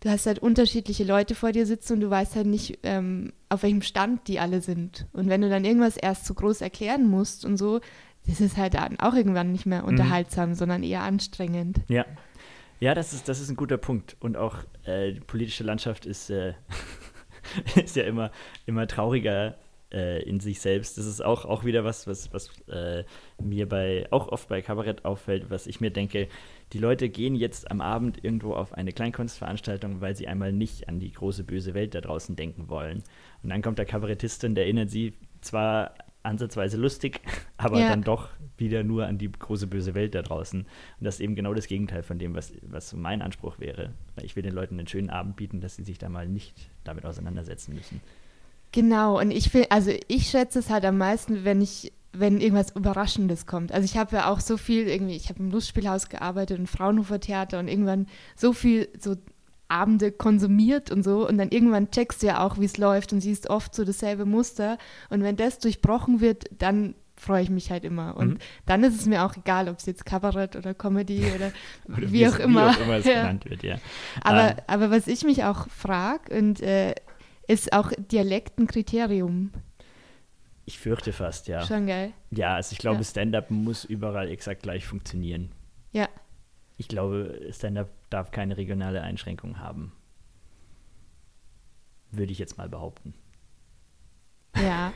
du hast halt unterschiedliche Leute vor dir sitzen und du weißt halt nicht, ähm, auf welchem Stand die alle sind. Und wenn du dann irgendwas erst so groß erklären musst und so, das ist halt dann auch irgendwann nicht mehr unterhaltsam, sondern eher anstrengend. Ja. Ja, das ist, das ist ein guter Punkt. Und auch äh, die politische Landschaft ist, äh, ist ja immer, immer trauriger äh, in sich selbst. Das ist auch, auch wieder was, was, was äh, mir bei, auch oft bei Kabarett auffällt, was ich mir denke, die Leute gehen jetzt am Abend irgendwo auf eine Kleinkunstveranstaltung, weil sie einmal nicht an die große böse Welt da draußen denken wollen. Und dann kommt der Kabarettist und erinnert sie zwar ansatzweise lustig, aber ja. dann doch wieder nur an die große böse Welt da draußen. Und das ist eben genau das Gegenteil von dem, was, was mein Anspruch wäre. Ich will den Leuten einen schönen Abend bieten, dass sie sich da mal nicht damit auseinandersetzen müssen. Genau, und ich will, also ich schätze es halt am meisten, wenn ich, wenn irgendwas Überraschendes kommt. Also ich habe ja auch so viel irgendwie, ich habe im Lustspielhaus gearbeitet und Fraunhofer Theater und irgendwann so viel so Abende konsumiert und so und dann irgendwann checkst du ja auch, wie es läuft und siehst oft so dasselbe Muster und wenn das durchbrochen wird, dann freue ich mich halt immer. Und mhm. dann ist es mir auch egal, ob es jetzt Kabarett oder Comedy oder, oder wie, auch immer, wie auch immer es ja. genannt wird, ja. Aber, ähm. aber was ich mich auch frage und äh, ist auch Dialekt ein Kriterium? Ich fürchte fast, ja. Schon geil. Ja, also ich glaube, ja. Stand-up muss überall exakt gleich funktionieren. Ja. Ich glaube, Stand-up darf keine regionale Einschränkung haben. Würde ich jetzt mal behaupten. Ja.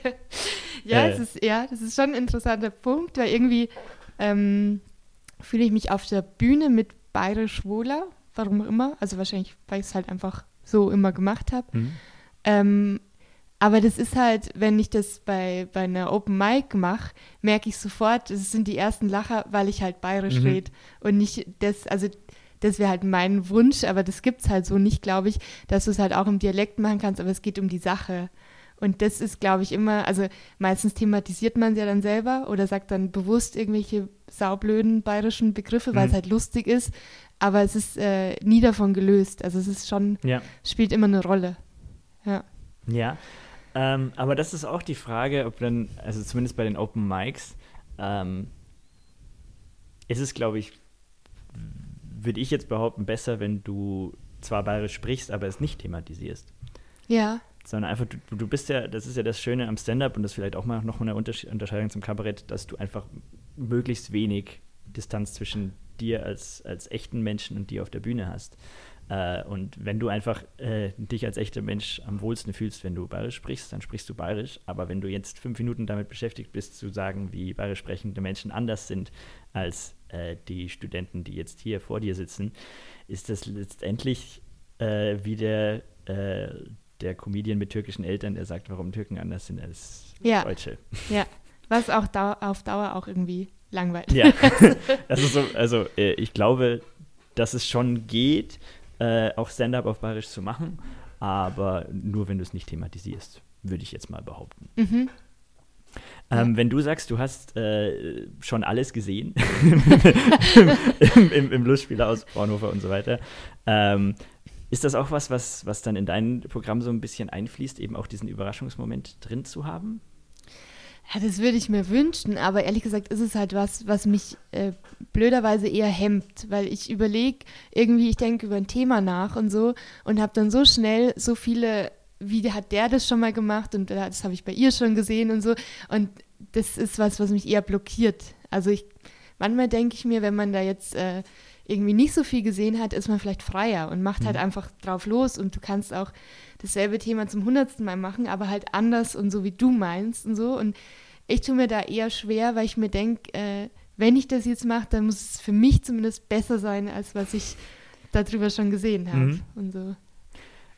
ja, äh. es ist, ja, das ist schon ein interessanter Punkt, weil irgendwie ähm, fühle ich mich auf der Bühne mit bayerisch wohler, warum auch immer. Also wahrscheinlich, weil ich es halt einfach so immer gemacht habe. Mhm. Ähm, aber das ist halt, wenn ich das bei, bei einer Open Mic mache, merke ich sofort, es sind die ersten Lacher, weil ich halt bayerisch mhm. rede. Und nicht das, also das wäre halt mein Wunsch, aber das gibt es halt so nicht, glaube ich, dass du es halt auch im Dialekt machen kannst, aber es geht um die Sache. Und das ist, glaube ich, immer, also meistens thematisiert man es ja dann selber oder sagt dann bewusst irgendwelche saublöden bayerischen Begriffe, weil es mhm. halt lustig ist aber es ist äh, nie davon gelöst. Also es ist schon, ja. spielt immer eine Rolle. Ja. Ja, ähm, aber das ist auch die Frage, ob dann, also zumindest bei den Open Mics, ähm, ist es, glaube ich, würde ich jetzt behaupten, besser, wenn du zwar bayerisch sprichst, aber es nicht thematisierst. Ja. Sondern einfach, du, du bist ja, das ist ja das Schöne am Stand-up und das vielleicht auch mal noch eine Unterscheidung zum Kabarett, dass du einfach möglichst wenig Distanz zwischen dir als, als echten Menschen und dir auf der Bühne hast. Äh, und wenn du einfach äh, dich als echter Mensch am wohlsten fühlst, wenn du bayerisch sprichst, dann sprichst du bayerisch. Aber wenn du jetzt fünf Minuten damit beschäftigt bist, zu sagen, wie bayerisch sprechende Menschen anders sind als äh, die Studenten, die jetzt hier vor dir sitzen, ist das letztendlich äh, wie der, Comedian mit türkischen Eltern, der sagt, warum Türken anders sind als ja. Deutsche. Ja, was auch auf Dauer auch irgendwie langweilig. Ja, also, so, also äh, ich glaube, dass es schon geht, äh, auch Stand-up auf Bayerisch zu machen, aber nur wenn du es nicht thematisierst, würde ich jetzt mal behaupten. Mhm. Ähm, ja. Wenn du sagst, du hast äh, schon alles gesehen im, im, im Lustspieler aus Fraunhofer und so weiter, ähm, ist das auch was, was, was dann in dein Programm so ein bisschen einfließt, eben auch diesen Überraschungsmoment drin zu haben? Ja, das würde ich mir wünschen, aber ehrlich gesagt ist es halt was, was mich äh, blöderweise eher hemmt, weil ich überlege irgendwie, ich denke über ein Thema nach und so und habe dann so schnell so viele, wie hat der das schon mal gemacht und das habe ich bei ihr schon gesehen und so und das ist was, was mich eher blockiert. Also ich, manchmal denke ich mir, wenn man da jetzt äh, irgendwie nicht so viel gesehen hat, ist man vielleicht freier und macht halt mhm. einfach drauf los und du kannst auch dasselbe Thema zum hundertsten Mal machen, aber halt anders und so wie du meinst und so. Und ich tue mir da eher schwer, weil ich mir denke, äh, wenn ich das jetzt mache, dann muss es für mich zumindest besser sein, als was ich darüber schon gesehen habe mhm. und so.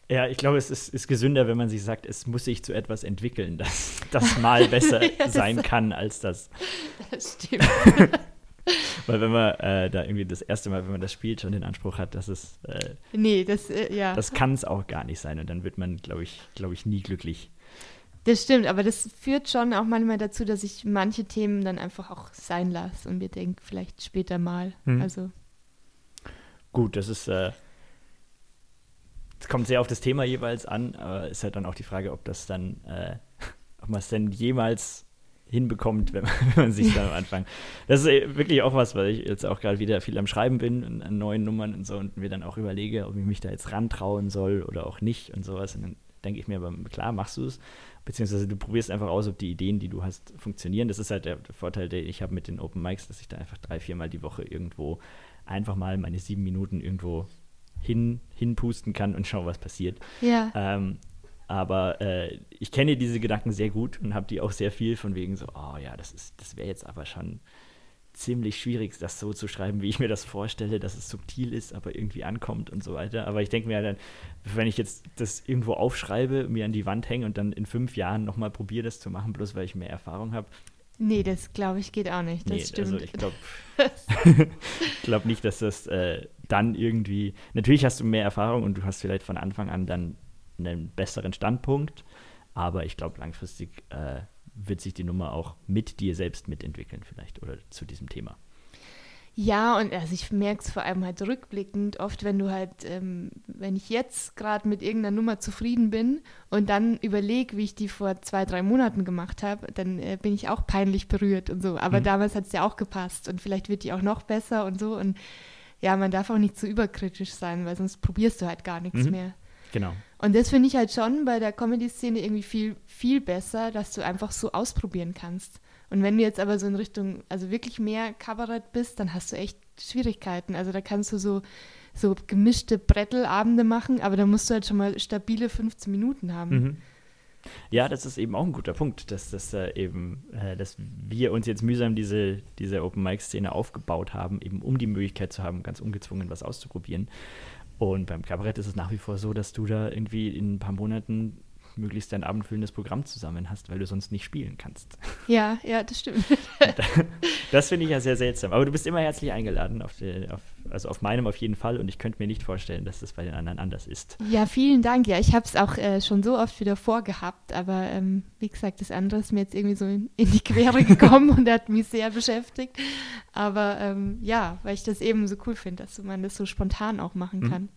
Ja, ich glaube, es ist, ist, gesünder, wenn man sich sagt, es muss sich zu etwas entwickeln, dass das mal besser ja, sein kann als das. Das stimmt. Weil wenn man äh, da irgendwie das erste Mal, wenn man das spielt, schon den Anspruch hat, dass es äh, Nee, das, äh, ja. Das kann es auch gar nicht sein und dann wird man, glaube ich, glaube ich, nie glücklich. Das stimmt, aber das führt schon auch manchmal dazu, dass ich manche Themen dann einfach auch sein lasse und mir denke, vielleicht später mal. Mhm. Also. Gut, das ist, äh, es kommt sehr auf das Thema jeweils an, aber ist halt dann auch die Frage, ob das dann, äh, ob man es denn jemals hinbekommt, wenn man, wenn man sich da am Anfang. Das ist äh, wirklich auch was, weil ich jetzt auch gerade wieder viel am Schreiben bin an neuen Nummern und so und mir dann auch überlege, ob ich mich da jetzt rantrauen soll oder auch nicht und sowas. Und dann denke ich mir, aber klar, machst du es. Beziehungsweise du probierst einfach aus, ob die Ideen, die du hast, funktionieren. Das ist halt der, Vorteil, den ich habe mit den Open Mics, dass ich da einfach drei, viermal die Woche irgendwo einfach mal meine sieben Minuten irgendwo hin, hinpusten kann und schauen, was passiert. Ja. Ähm, aber äh, ich kenne diese Gedanken sehr gut und habe die auch sehr viel von wegen so, oh ja, das ist, das wäre jetzt aber schon ziemlich schwierig, das so zu schreiben, wie ich mir das vorstelle, dass es subtil ist, aber irgendwie ankommt und so weiter. Aber ich denke mir dann, wenn ich jetzt das irgendwo aufschreibe, mir an die Wand hänge und dann in fünf Jahren nochmal probiere, das zu machen, bloß weil ich mehr Erfahrung habe. Nee, das glaube ich geht auch nicht. Das nee, stimmt. also ich glaube glaub nicht, dass das äh, dann irgendwie. Natürlich hast du mehr Erfahrung und du hast vielleicht von Anfang an dann einen besseren Standpunkt, aber ich glaube langfristig äh, wird sich die Nummer auch mit dir selbst mitentwickeln, vielleicht oder zu diesem Thema. Ja, und also ich merke es vor allem halt rückblickend oft, wenn du halt, ähm, wenn ich jetzt gerade mit irgendeiner Nummer zufrieden bin und dann überlege, wie ich die vor zwei, drei Monaten gemacht habe, dann äh, bin ich auch peinlich berührt und so. Aber mhm. damals hat es ja auch gepasst und vielleicht wird die auch noch besser und so. Und ja, man darf auch nicht zu überkritisch sein, weil sonst probierst du halt gar nichts mhm. mehr. Genau. Und das finde ich halt schon bei der Comedy-Szene irgendwie viel, viel besser, dass du einfach so ausprobieren kannst. Und wenn du jetzt aber so in Richtung, also wirklich mehr Kabarett bist, dann hast du echt Schwierigkeiten. Also da kannst du so, so gemischte Brettelabende machen, aber da musst du halt schon mal stabile 15 Minuten haben. Mhm. Ja, das ist eben auch ein guter Punkt, dass, dass, äh, eben, äh, dass wir uns jetzt mühsam diese, diese Open-Mic-Szene aufgebaut haben, eben um die Möglichkeit zu haben, ganz ungezwungen was auszuprobieren. Und beim Kabarett ist es nach wie vor so, dass du da irgendwie in ein paar Monaten möglichst dein abendfüllendes Programm zusammen hast, weil du sonst nicht spielen kannst. Ja, ja, das stimmt. das finde ich ja sehr seltsam. Aber du bist immer herzlich eingeladen, auf die, auf, also auf meinem auf jeden Fall. Und ich könnte mir nicht vorstellen, dass das bei den anderen anders ist. Ja, vielen Dank. Ja, ich habe es auch äh, schon so oft wieder vorgehabt. Aber ähm, wie gesagt, das andere ist mir jetzt irgendwie so in, in die Quere gekommen und hat mich sehr beschäftigt. Aber ähm, ja, weil ich das eben so cool finde, dass man das so spontan auch machen mhm. kann. Mhm.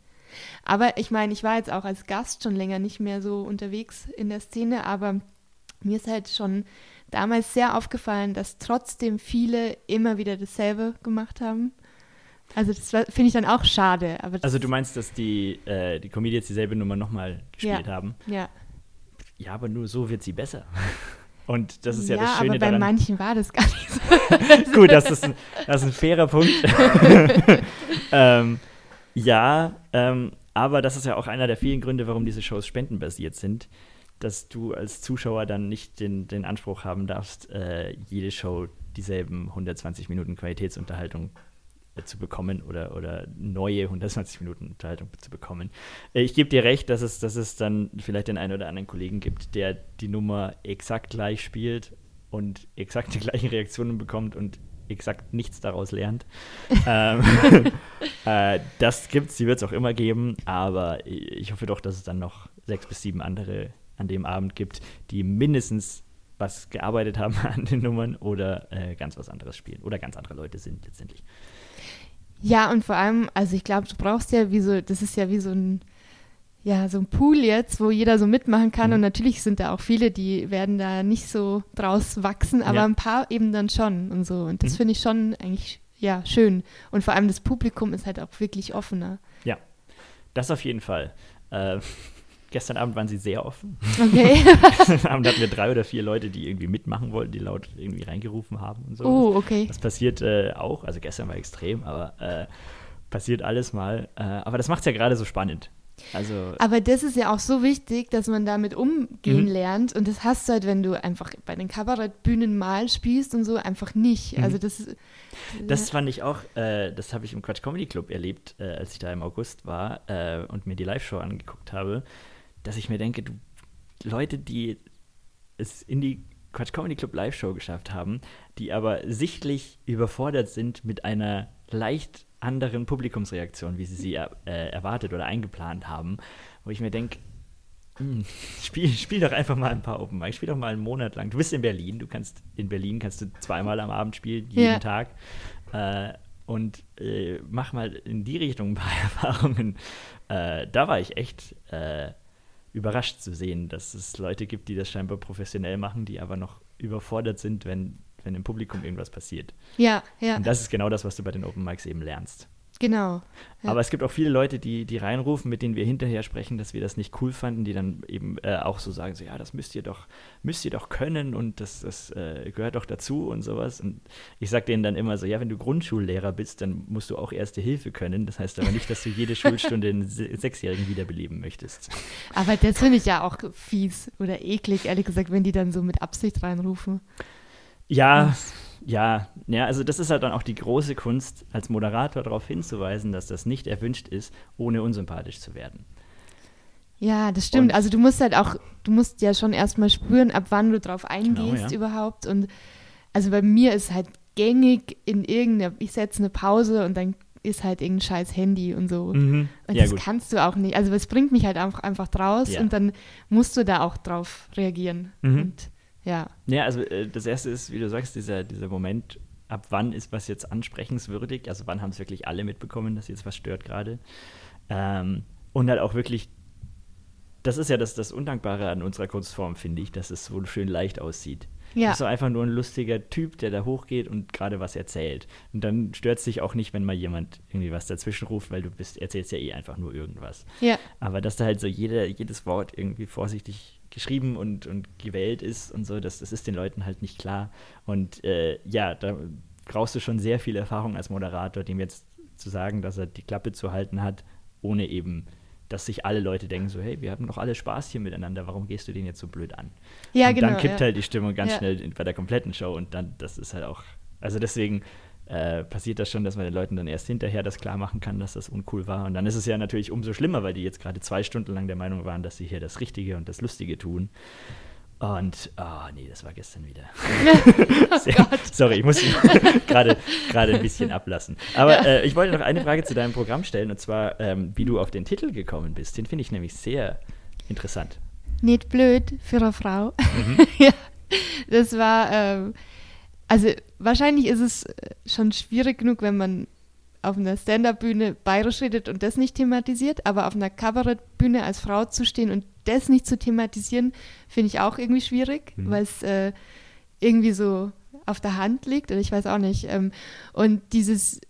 Aber ich meine, ich war jetzt auch als Gast schon länger nicht mehr so unterwegs in der Szene, aber mir ist halt schon damals sehr aufgefallen, dass trotzdem viele immer wieder dasselbe gemacht haben. Also das finde ich dann auch schade. also du meinst, dass die, äh, die Comedians dieselbe Nummer nochmal gespielt ja, haben? Ja. Ja, aber nur so wird sie besser. Und das ist ja, ja das Schöne aber bei daran. manchen war das gar nicht so. Gut, das ist ein, das ist ein fairer Punkt. ähm, ja, ähm, aber das ist ja auch einer der vielen Gründe, warum diese Shows spendenbasiert sind, dass du als Zuschauer dann nicht den, den Anspruch haben darfst, äh, jede Show dieselben 120 Minuten Qualitätsunterhaltung äh, zu bekommen oder, oder neue 120 Minuten Unterhaltung zu bekommen. Äh, ich gebe dir recht, dass es, dass es dann vielleicht den einen oder anderen Kollegen gibt, der die Nummer exakt gleich spielt und exakt die gleichen Reaktionen bekommt und exakt nichts daraus lernt. ähm, äh, das gibt's, die wird es auch immer geben, aber ich hoffe doch, dass es dann noch sechs bis sieben andere an dem Abend gibt, die mindestens was gearbeitet haben an den Nummern oder äh, ganz was anderes spielen oder ganz andere Leute sind letztendlich. Ja, und vor allem, also ich glaube, du brauchst ja wie so, das ist ja wie so ein ja, so ein Pool jetzt, wo jeder so mitmachen kann. Mhm. Und natürlich sind da auch viele, die werden da nicht so draus wachsen, aber ja. ein paar eben dann schon und so. Und das mhm. finde ich schon eigentlich, ja, schön. Und vor allem das Publikum ist halt auch wirklich offener. Ja, das auf jeden Fall. Äh, gestern Abend waren sie sehr offen. Okay. gestern Abend hatten wir drei oder vier Leute, die irgendwie mitmachen wollten, die laut irgendwie reingerufen haben und so. Oh, okay. Das passiert äh, auch. Also gestern war extrem, aber äh, passiert alles mal. Äh, aber das macht es ja gerade so spannend. Also Aber das ist ja auch so wichtig, dass man damit umgehen mhm. lernt. Und das hast du halt, wenn du einfach bei den Kabarettbühnen mal spielst und so, einfach nicht. Mhm. Also das Das fand ich auch, äh, das habe ich im Quatsch Comedy Club erlebt, äh, als ich da im August war äh, und mir die Live-Show angeguckt habe, dass ich mir denke, du, Leute, die es in die Quatsch Comedy Club Live-Show geschafft haben, die aber sichtlich überfordert sind mit einer leicht anderen Publikumsreaktionen, wie sie sie äh, erwartet oder eingeplant haben, wo ich mir denke, hm, spiel, spiel doch einfach mal ein paar Open Mic, spiel doch mal einen Monat lang. Du bist in Berlin, du kannst in Berlin kannst du zweimal am Abend spielen, jeden ja. Tag. Äh, und äh, mach mal in die Richtung ein paar Erfahrungen. Äh, da war ich echt äh, überrascht zu sehen, dass es Leute gibt, die das scheinbar professionell machen, die aber noch überfordert sind, wenn wenn im Publikum irgendwas passiert. Ja, ja. Und das ist genau das, was du bei den Open Mics eben lernst. Genau. Ja. Aber es gibt auch viele Leute, die, die reinrufen, mit denen wir hinterher sprechen, dass wir das nicht cool fanden, die dann eben äh, auch so sagen, so ja, das müsst ihr doch, müsst ihr doch können und das, das äh, gehört doch dazu und sowas. Und ich sage denen dann immer so, ja, wenn du Grundschullehrer bist, dann musst du auch Erste Hilfe können. Das heißt aber nicht, dass du jede Schulstunde einen Sechsjährigen wiederbeleben möchtest. Aber das finde ich ja auch fies oder eklig, ehrlich gesagt, wenn die dann so mit Absicht reinrufen. Ja, ja, ja, also das ist halt dann auch die große Kunst, als Moderator darauf hinzuweisen, dass das nicht erwünscht ist, ohne unsympathisch zu werden. Ja, das stimmt. Und also du musst halt auch, du musst ja schon erstmal spüren, ab wann du drauf eingehst genau, ja. überhaupt. Und also bei mir ist halt gängig in irgendeiner, ich setze eine Pause und dann ist halt irgendein scheiß Handy und so. Mhm. Und ja, das gut. kannst du auch nicht. Also es bringt mich halt einfach, einfach draus ja. und dann musst du da auch drauf reagieren. Mhm. Und ja. Ja, also äh, das erste ist, wie du sagst, dieser, dieser Moment, ab wann ist was jetzt ansprechenswürdig? Also wann haben es wirklich alle mitbekommen, dass jetzt was stört gerade? Ähm, und halt auch wirklich, das ist ja das, das Undankbare an unserer Kunstform, finde ich, dass es so schön leicht aussieht. Ja. Du bist so einfach nur ein lustiger Typ, der da hochgeht und gerade was erzählt. Und dann stört es dich auch nicht, wenn mal jemand irgendwie was dazwischen ruft, weil du bist, erzählst ja eh einfach nur irgendwas. Ja. Aber dass da halt so jede, jedes Wort irgendwie vorsichtig geschrieben und, und gewählt ist und so, das, das ist den Leuten halt nicht klar. Und äh, ja, da brauchst du schon sehr viel Erfahrung als Moderator, dem jetzt zu sagen, dass er die Klappe zu halten hat, ohne eben, dass sich alle Leute denken, so, hey, wir haben doch alle Spaß hier miteinander, warum gehst du den jetzt so blöd an? Ja, und genau. Dann kippt ja. halt die Stimmung ganz ja. schnell bei der kompletten Show und dann, das ist halt auch, also deswegen äh, passiert das schon, dass man den Leuten dann erst hinterher das klar machen kann, dass das uncool war. Und dann ist es ja natürlich umso schlimmer, weil die jetzt gerade zwei Stunden lang der Meinung waren, dass sie hier das Richtige und das Lustige tun. Und, oh nee, das war gestern wieder. oh sorry, ich muss gerade ein bisschen ablassen. Aber ja. äh, ich wollte noch eine Frage zu deinem Programm stellen, und zwar, ähm, wie du auf den Titel gekommen bist. Den finde ich nämlich sehr interessant. Nicht blöd für eine Frau. Mhm. ja, das war, ähm, also wahrscheinlich ist es äh, schon schwierig genug, wenn man auf einer Stand-up-Bühne bayerisch redet und das nicht thematisiert, aber auf einer Kabarettbühne als Frau zu stehen und das nicht zu thematisieren, finde ich auch irgendwie schwierig, mhm. weil es äh, irgendwie so auf der Hand liegt oder ich weiß auch nicht. Ähm, und dieses,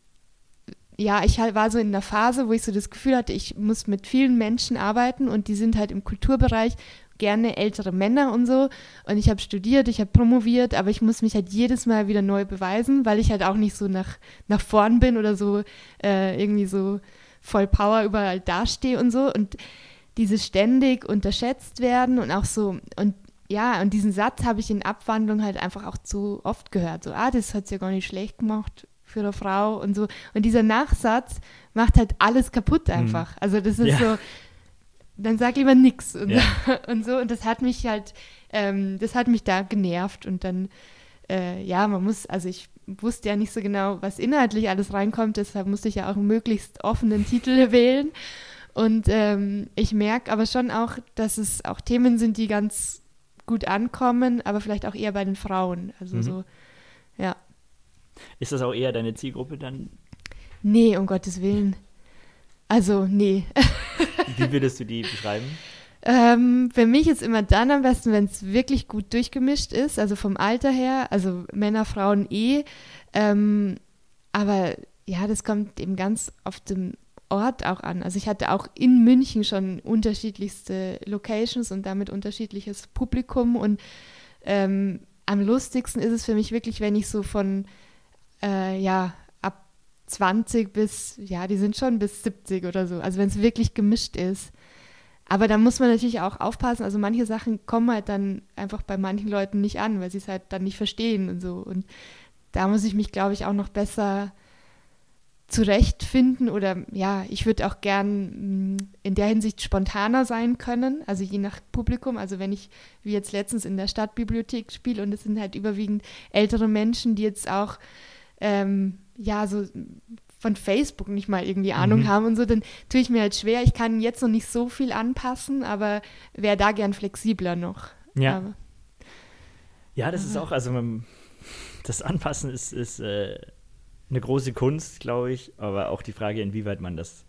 ja, ich halt war so in einer Phase, wo ich so das Gefühl hatte, ich muss mit vielen Menschen arbeiten und die sind halt im Kulturbereich gerne ältere Männer und so. Und ich habe studiert, ich habe promoviert, aber ich muss mich halt jedes Mal wieder neu beweisen, weil ich halt auch nicht so nach, nach vorn bin oder so äh, irgendwie so voll Power überall dastehe und so. Und dieses ständig unterschätzt werden und auch so, und ja, und diesen Satz habe ich in Abwandlung halt einfach auch zu oft gehört. So, ah, das hat sie ja gar nicht schlecht gemacht für eine Frau und so. Und dieser Nachsatz macht halt alles kaputt mhm. einfach. Also das ist ja. so, dann sag lieber nix und, ja. und so. Und das hat mich halt, ähm, das hat mich da genervt. Und dann, äh, ja, man muss, also ich wusste ja nicht so genau, was inhaltlich alles reinkommt, deshalb musste ich ja auch einen möglichst offenen Titel wählen. Und ähm, ich merke aber schon auch, dass es auch Themen sind, die ganz gut ankommen, aber vielleicht auch eher bei den Frauen. Also mhm. so, ja. Ist das auch eher deine Zielgruppe dann? Nee, um Gottes Willen. Also, nee. Wie würdest du die beschreiben? Ähm, für mich ist immer dann am besten, wenn es wirklich gut durchgemischt ist, also vom Alter her, also Männer, Frauen eh. Ähm, aber ja, das kommt eben ganz auf dem Ort auch an. Also ich hatte auch in München schon unterschiedlichste Locations und damit unterschiedliches Publikum und ähm, am lustigsten ist es für mich wirklich, wenn ich so von äh, ja 20 bis, ja, die sind schon bis 70 oder so. Also wenn es wirklich gemischt ist. Aber da muss man natürlich auch aufpassen. Also manche Sachen kommen halt dann einfach bei manchen Leuten nicht an, weil sie es halt dann nicht verstehen und so. Und da muss ich mich, glaube ich, auch noch besser zurechtfinden oder ja, ich würde auch gern mm, in der Hinsicht spontaner sein können, also je nach Publikum. Also wenn ich wie jetzt letztens in der Stadtbibliothek spiele und es sind halt überwiegend ältere Menschen, die jetzt auch ähm, ja, so von Facebook nicht mal irgendwie Ahnung mhm. haben und so, dann tue ich mir halt schwer. Ich kann jetzt noch nicht so viel anpassen, aber wäre da gern flexibler noch. Ja. Aber, ja, das aber. ist auch, also man, das Anpassen ist, ist äh, eine große Kunst, glaube ich, aber auch die Frage, inwieweit man das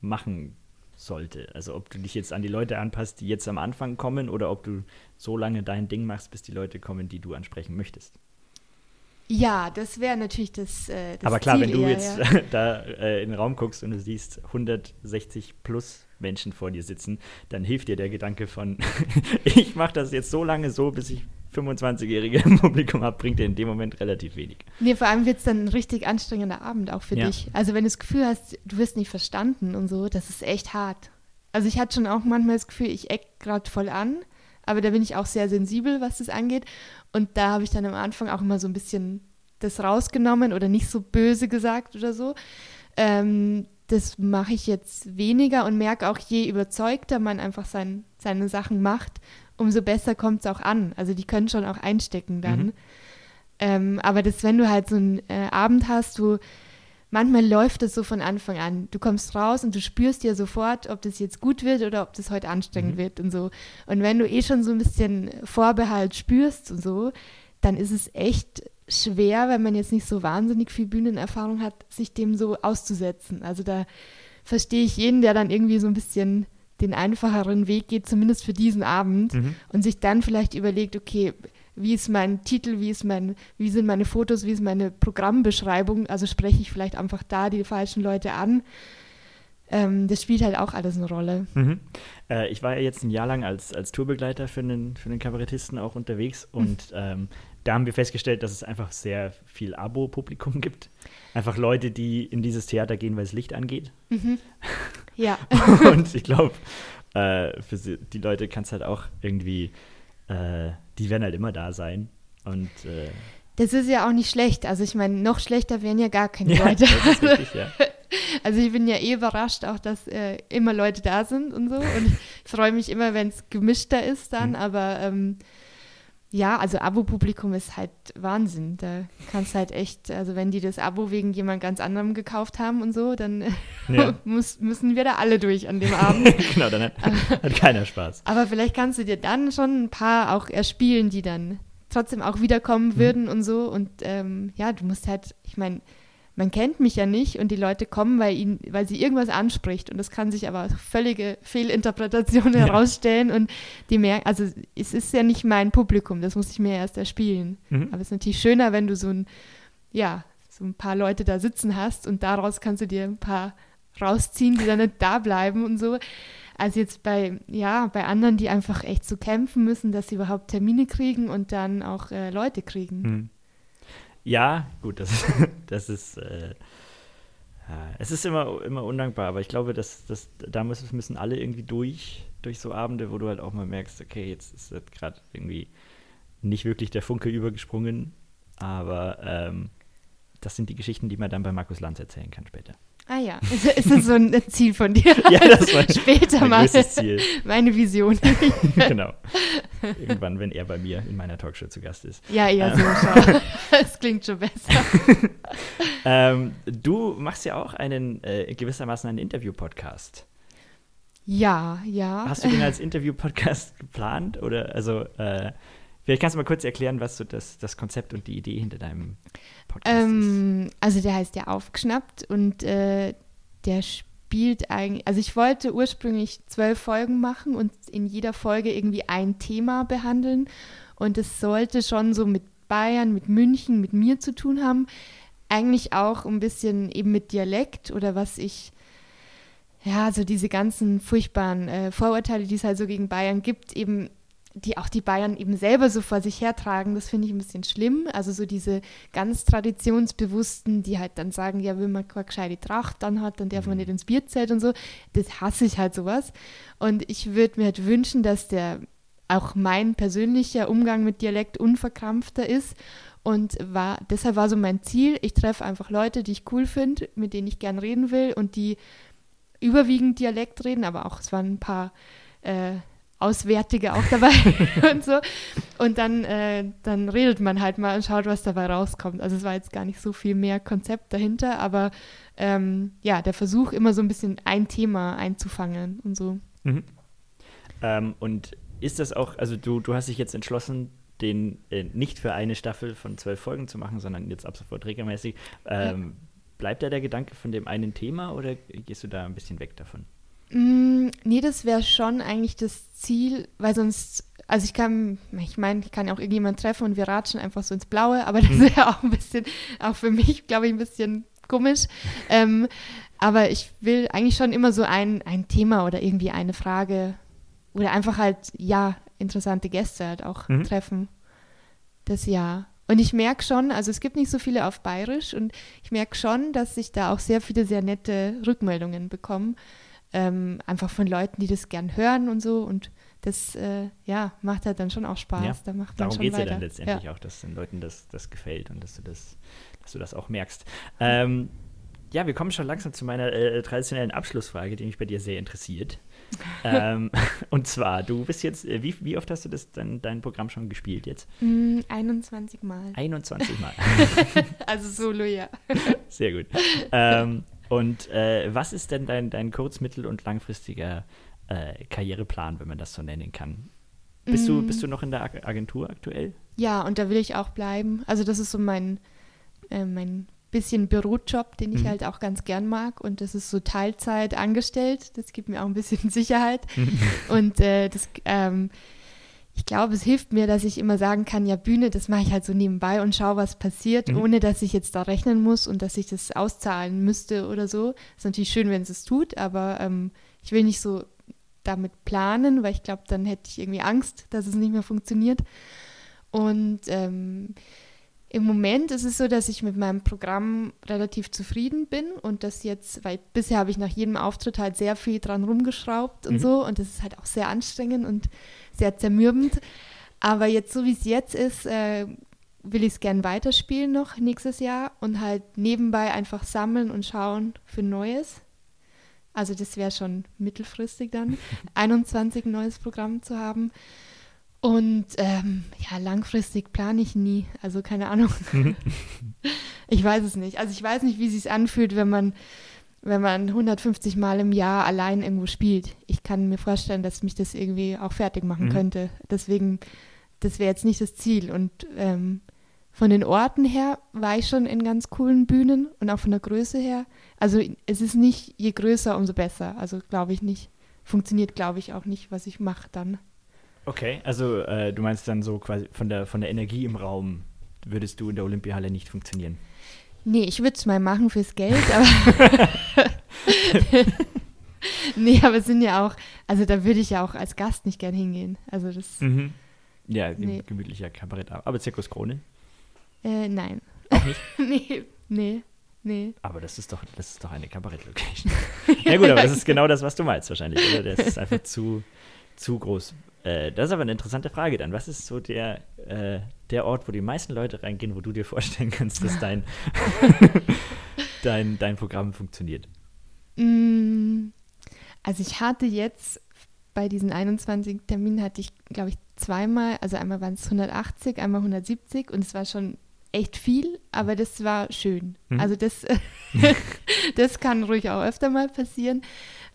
machen sollte. Also ob du dich jetzt an die Leute anpasst, die jetzt am Anfang kommen, oder ob du so lange dein Ding machst, bis die Leute kommen, die du ansprechen möchtest. Ja, das wäre natürlich das, äh, das Aber klar, Ziel wenn du eher, jetzt ja. da äh, in den Raum guckst und du siehst 160 plus Menschen vor dir sitzen, dann hilft dir der Gedanke von, ich mache das jetzt so lange so, bis ich 25-Jährige im Publikum habe, bringt dir in dem Moment relativ wenig. Nee, vor allem wird es dann ein richtig anstrengender Abend auch für Ja. dich. Also wenn du das Gefühl hast, du wirst nicht verstanden und so, das ist echt hart. Also ich hatte schon auch manchmal das Gefühl, ich eck gerade voll an, aber da bin ich auch sehr sensibel, was das angeht. Und da habe ich dann am Anfang auch immer so ein bisschen das rausgenommen oder nicht so böse gesagt oder so. Ähm, das mache ich jetzt weniger und merke auch, je überzeugter man einfach sein, seine Sachen macht, umso besser kommt es auch an. Also die können schon auch einstecken dann. Mhm. Ähm, aber das, wenn du halt so einen äh, Abend hast, wo manchmal läuft es so von Anfang an. Du kommst raus und du spürst ja sofort, ob das jetzt gut wird oder ob das heute anstrengend Mhm. wird und so. Und wenn du eh schon so ein bisschen Vorbehalt spürst und so, dann ist es echt schwer, wenn man jetzt nicht so wahnsinnig viel Bühnenerfahrung hat, sich dem so auszusetzen. Also da verstehe ich jeden, der dann irgendwie so ein bisschen den einfacheren Weg geht, zumindest für diesen Abend Mhm. und sich dann vielleicht überlegt, okay, wie ist mein Titel, wie ist mein, wie sind meine Fotos, wie ist meine Programmbeschreibung, also spreche ich vielleicht einfach da die falschen Leute an. Ähm, das spielt halt auch alles eine Rolle. Mhm. Äh, ich war ja jetzt ein Jahr lang als, als Tourbegleiter für einen, für einen Kabarettisten auch unterwegs und ähm, da haben wir festgestellt, dass es einfach sehr viel Abo-Publikum gibt. Einfach Leute, die in dieses Theater gehen, weil es Licht angeht. Ja, und ich glaube, äh, für die Leute kann es halt auch irgendwie, äh, die werden halt immer da sein. Und äh, das ist ja auch nicht schlecht. Also ich meine, noch schlechter wären ja gar keine ja, Leute. richtig, ja. Also ich bin ja eh überrascht, auch dass äh, immer Leute da sind und so. Und ich freue mich immer, wenn es gemischter ist dann. Mhm. Aber ähm, ja, also Abo-Publikum ist halt Wahnsinn. Da kannst halt echt, also wenn die das Abo wegen jemand ganz anderem gekauft haben und so, dann Ja. muss, müssen wir da alle durch an dem Abend. genau, dann hat, hat keiner Spaß. Aber vielleicht kannst du dir dann schon ein paar auch erspielen, die dann trotzdem auch wiederkommen Mhm. würden und so. Und ähm, ja, du musst halt, ich meine, man kennt mich ja nicht und die Leute kommen, weil, ihnen, weil sie irgendwas anspricht. Und das kann sich aber als völlige Fehlinterpretation Ja. herausstellen. Und die merken, also es ist ja nicht mein Publikum, das muss ich mir erst erspielen. Mhm. Aber es ist natürlich schöner, wenn du so ein, ja, so ein paar Leute da sitzen hast und daraus kannst du dir ein paar rausziehen, die dann nicht da bleiben und so. als jetzt bei, ja, bei anderen, die einfach echt so kämpfen müssen, dass sie überhaupt Termine kriegen und dann auch äh, Leute kriegen. Hm. Ja, gut, das, das ist, äh, ja, es ist immer, immer undankbar, aber ich glaube, dass, dass da müssen, müssen alle irgendwie durch, durch so Abende, wo du halt auch mal merkst, okay, jetzt ist halt gerade irgendwie nicht wirklich der Funke übergesprungen, aber ähm, das sind die Geschichten, die man dann bei Markus Lanz erzählen kann später. Ah ja, ist, ist das so ein Ziel von dir? Ja, das war Später mal Ziel. meine Vision. genau. Irgendwann, wenn er bei mir in meiner Talkshow zu Gast ist. ja, eher so, schau. Das klingt schon besser. Ähm, du machst ja auch einen äh, gewissermaßen einen Interview-Podcast. Ja, ja. Hast du den als Interview-Podcast geplant? Oder also äh, vielleicht kannst du mal kurz erklären, was so das, das Konzept und die Idee hinter deinem Podcast Ähm, also der heißt ja Aufgeschnappt und äh, der spielt eigentlich, also ich wollte ursprünglich zwölf Folgen machen und in jeder Folge irgendwie ein Thema behandeln und es sollte schon so mit Bayern, mit München, mit mir zu tun haben. Eigentlich auch ein bisschen eben mit Dialekt oder was ich, ja, so diese ganzen furchtbaren äh, Vorurteile, die es halt so gegen Bayern gibt, eben die auch die Bayern eben selber so vor sich hertragen, das finde ich ein bisschen schlimm. Also so diese ganz traditionsbewussten, die halt dann sagen, ja, wenn man keine gescheite Tracht dann hat, dann darf man Mhm. nicht ins Bierzelt und so. Das hasse ich halt sowas. Und ich würde mir halt wünschen, dass der auch mein persönlicher Umgang mit Dialekt unverkrampfter ist. Und war, deshalb war so mein Ziel, ich treffe einfach Leute, die ich cool finde, mit denen ich gern reden will und die überwiegend Dialekt reden, aber auch es waren ein paar äh, Auswärtige auch dabei und so. Und dann, äh, dann redet man halt mal und schaut, was dabei rauskommt. Also es war jetzt gar nicht so viel mehr Konzept dahinter, aber ähm, ja, der Versuch, immer so ein bisschen ein Thema einzufangen und so. Mhm. Ähm, und ist das auch, also du, du hast dich jetzt entschlossen, den äh, nicht für eine Staffel von zwölf Folgen zu machen, sondern jetzt ab sofort regelmäßig. Ähm, Bleibt da der Gedanke von dem einen Thema oder gehst du da ein bisschen weg davon? Mm, nee, das wäre schon eigentlich das Ziel, weil sonst, also ich kann, ich meine, ich kann ja auch irgendjemand treffen und wir ratschen einfach so ins Blaue, aber das Mhm. wäre auch ein bisschen, auch für mich, glaube ich, ein bisschen komisch. Ähm, aber ich will eigentlich schon immer so ein, ein Thema oder irgendwie eine Frage oder einfach halt, ja, interessante Gäste halt auch Mhm. treffen. Das ja. Und ich merke schon, also es gibt nicht so viele auf Bayerisch und ich merke schon, dass ich da auch sehr viele sehr nette Rückmeldungen bekomme. Ähm, einfach von Leuten, die das gern hören und so. Und das, äh, ja, macht halt dann schon auch Spaß. Ja, da macht Darum geht es ja dann letztendlich auch, dass den Leuten das, das gefällt und dass du das, dass du das auch merkst. Ähm, ja, wir kommen schon langsam zu meiner äh, traditionellen Abschlussfrage, die mich bei dir sehr interessiert. ähm, und zwar, du bist jetzt, äh, wie, wie oft hast du das dein, dein Programm schon gespielt jetzt? Mm, 21 Mal. 21 Mal. Also Solo, ja. Sehr gut. Ähm, und äh, was ist denn dein, dein kurz-, mittel- und langfristiger äh, Karriereplan, wenn man das so nennen kann? Bist, du, Mm. bist du noch in der Ag- Agentur aktuell? Ja, und da will ich auch bleiben. Also das ist so mein, äh, mein bisschen Bürojob, den ich Mhm. halt auch ganz gern mag. Und das ist so Teilzeit angestellt. Das gibt mir auch ein bisschen Sicherheit. und äh, das, ähm, ich glaube, es hilft mir, dass ich immer sagen kann, ja, Bühne, das mache ich halt so nebenbei und schaue, was passiert, Mhm. ohne dass ich jetzt da rechnen muss und dass ich das auszahlen müsste oder so. Ist natürlich schön, wenn es es tut, aber ähm, ich will nicht so damit planen, weil ich glaube, dann hätte ich irgendwie Angst, dass es nicht mehr funktioniert. Und ähm, im Moment ist es so, dass ich mit meinem Programm relativ zufrieden bin und das jetzt, weil bisher habe ich nach jedem Auftritt halt sehr viel dran rumgeschraubt und Mhm. so und das ist halt auch sehr anstrengend und sehr zermürbend. Aber jetzt, so wie es jetzt ist, äh, will ich es gern weiterspielen noch nächstes Jahr und halt nebenbei einfach sammeln und schauen für Neues. Also das wäre schon mittelfristig dann, 21 ein neues Programm zu haben. Und ähm, ja, langfristig plane ich nie. Also keine Ahnung. ich weiß es nicht. Also ich weiß nicht, wie es sich anfühlt, wenn man, wenn man 150 Mal im Jahr allein irgendwo spielt. Ich kann mir vorstellen, dass mich das irgendwie auch fertig machen Mhm. könnte. Deswegen, das wäre jetzt nicht das Ziel. Und ähm, von den Orten her war ich schon in ganz coolen Bühnen und auch von der Größe her. Also es ist nicht, je größer, umso besser. Also glaube ich nicht. Funktioniert, glaube ich, auch nicht, was ich mache dann. Okay, also äh, du meinst dann so quasi von der, von der Energie im Raum würdest du in der Olympiahalle nicht funktionieren. Nee, ich würde es mal machen fürs Geld, aber. nee, aber es sind ja auch, also da würde ich ja auch als Gast nicht gern hingehen. Also das, Ja, Nee. gemütlicher Kabarett. Aber Zirkus Krone? äh, nein. Auch nicht? nee, nee, nee. Aber das ist doch, das ist doch eine Kabarett-Location. ja gut, aber das ist genau das, was du meinst wahrscheinlich, oder? Das ist einfach zu, zu groß. Äh, das ist aber eine interessante Frage dann. Was ist so der, äh, der Ort, wo die meisten Leute reingehen, wo du dir vorstellen kannst, dass dein, dein, dein Programm funktioniert? Mm, Also ich hatte jetzt bei diesen 21 Terminen hatte ich, glaube ich, zweimal, also einmal waren es 180, einmal 170 und es war schon echt viel, aber das war schön. Mhm. Also das, das kann ruhig auch öfter mal passieren,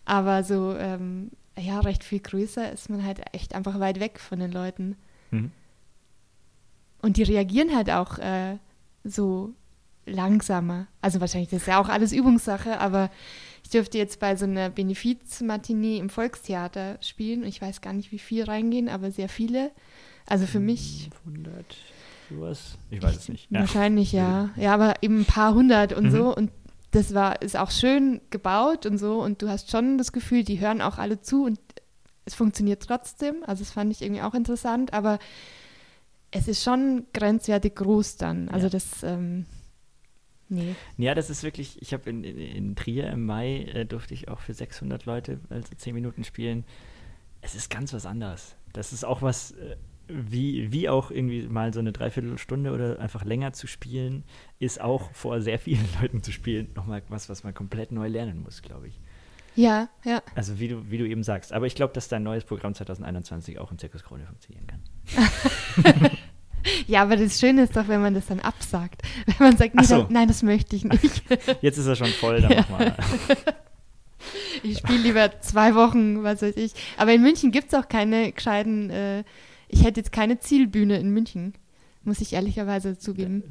aber so, ähm, ja, recht viel größer ist man halt echt einfach weit weg von den Leuten. Mhm. Und die reagieren halt auch äh, so langsamer. Also wahrscheinlich, das ist ja auch alles Übungssache, aber ich dürfte jetzt bei so einer Benefiz-Matinee im Volkstheater spielen und ich weiß gar nicht, wie viel reingehen, aber sehr viele. Also für mich 500, sowas? Ich weiß es nicht. Ja. wahrscheinlich ja. Ja, aber eben ein paar hundert und Mhm. so und das war, ist auch schön gebaut und so und du hast schon das Gefühl, die hören auch alle zu und es funktioniert trotzdem. Also das fand ich irgendwie auch interessant, aber es ist schon grenzwertig groß dann. Also Ja. das, ähm, nee. Ja, das ist wirklich, ich habe in, in, in Trier im Mai, äh, durfte ich auch für 600 Leute, also 10 Minuten spielen. Es ist ganz was anderes. Das ist auch was, äh, wie, wie auch irgendwie mal so eine Dreiviertelstunde oder einfach länger zu spielen, ist auch vor sehr vielen Leuten zu spielen nochmal was, was man komplett neu lernen muss, glaube ich. Ja, ja. Also wie du, wie du eben sagst. Aber ich glaube, dass dein neues Programm 2021 auch im Zirkus Krone funktionieren kann. Ja, aber das Schöne ist doch, wenn man das dann absagt. Wenn man sagt, nee, so. dann, nein, das möchte ich nicht. Jetzt ist er schon voll, dann Ja. mach mal. Ich spiele lieber zwei Wochen, was weiß ich. Aber in München gibt es auch keine gescheiten, äh, ich hätte jetzt keine Zielbühne in München, muss ich ehrlicherweise zugeben.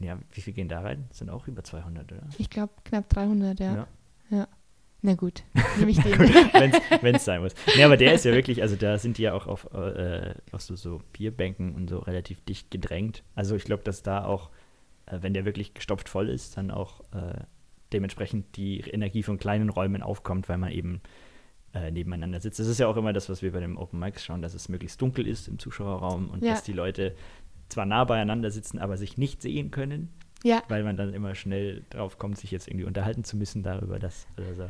Ja, wie viel gehen da rein? Das sind auch über 200, oder? Ich glaube knapp 300, ja. Ja. ja. Na gut, nehme ich den. Wenn es sein muss. Nee, aber der ist ja wirklich, also da sind die ja auch auf, äh, auf so, so Bierbänken und so relativ dicht gedrängt. Also ich glaube, dass da auch, äh, wenn der wirklich gestopft voll ist, dann auch äh, dementsprechend die Energie von kleinen Räumen aufkommt, weil man eben äh, nebeneinander sitzt. Das ist ja auch immer das, was wir bei dem Open Mics schauen, dass es möglichst dunkel ist im Zuschauerraum und Ja. dass die Leute zwar nah beieinander sitzen, aber sich nicht sehen können, ja, weil man dann immer schnell drauf kommt, sich jetzt irgendwie unterhalten zu müssen darüber, dass oder so.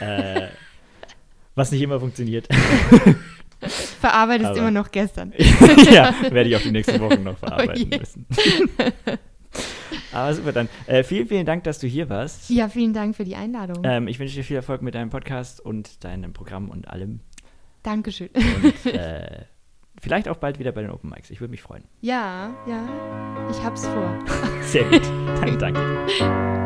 äh, was nicht immer funktioniert. verarbeitest Aber- immer noch gestern. ja, werde ich auch die nächsten Wochen noch verarbeiten je. müssen. Aber super, dann äh, vielen, vielen Dank, dass du hier warst. Ja, vielen Dank für die Einladung. Ähm, ich wünsche dir viel Erfolg mit deinem Podcast und deinem Programm und allem. Dankeschön. Und äh, vielleicht auch bald wieder bei den Open Mics. Ich würde mich freuen. Ja, ja, ich hab's vor. Sehr gut. Dann danke.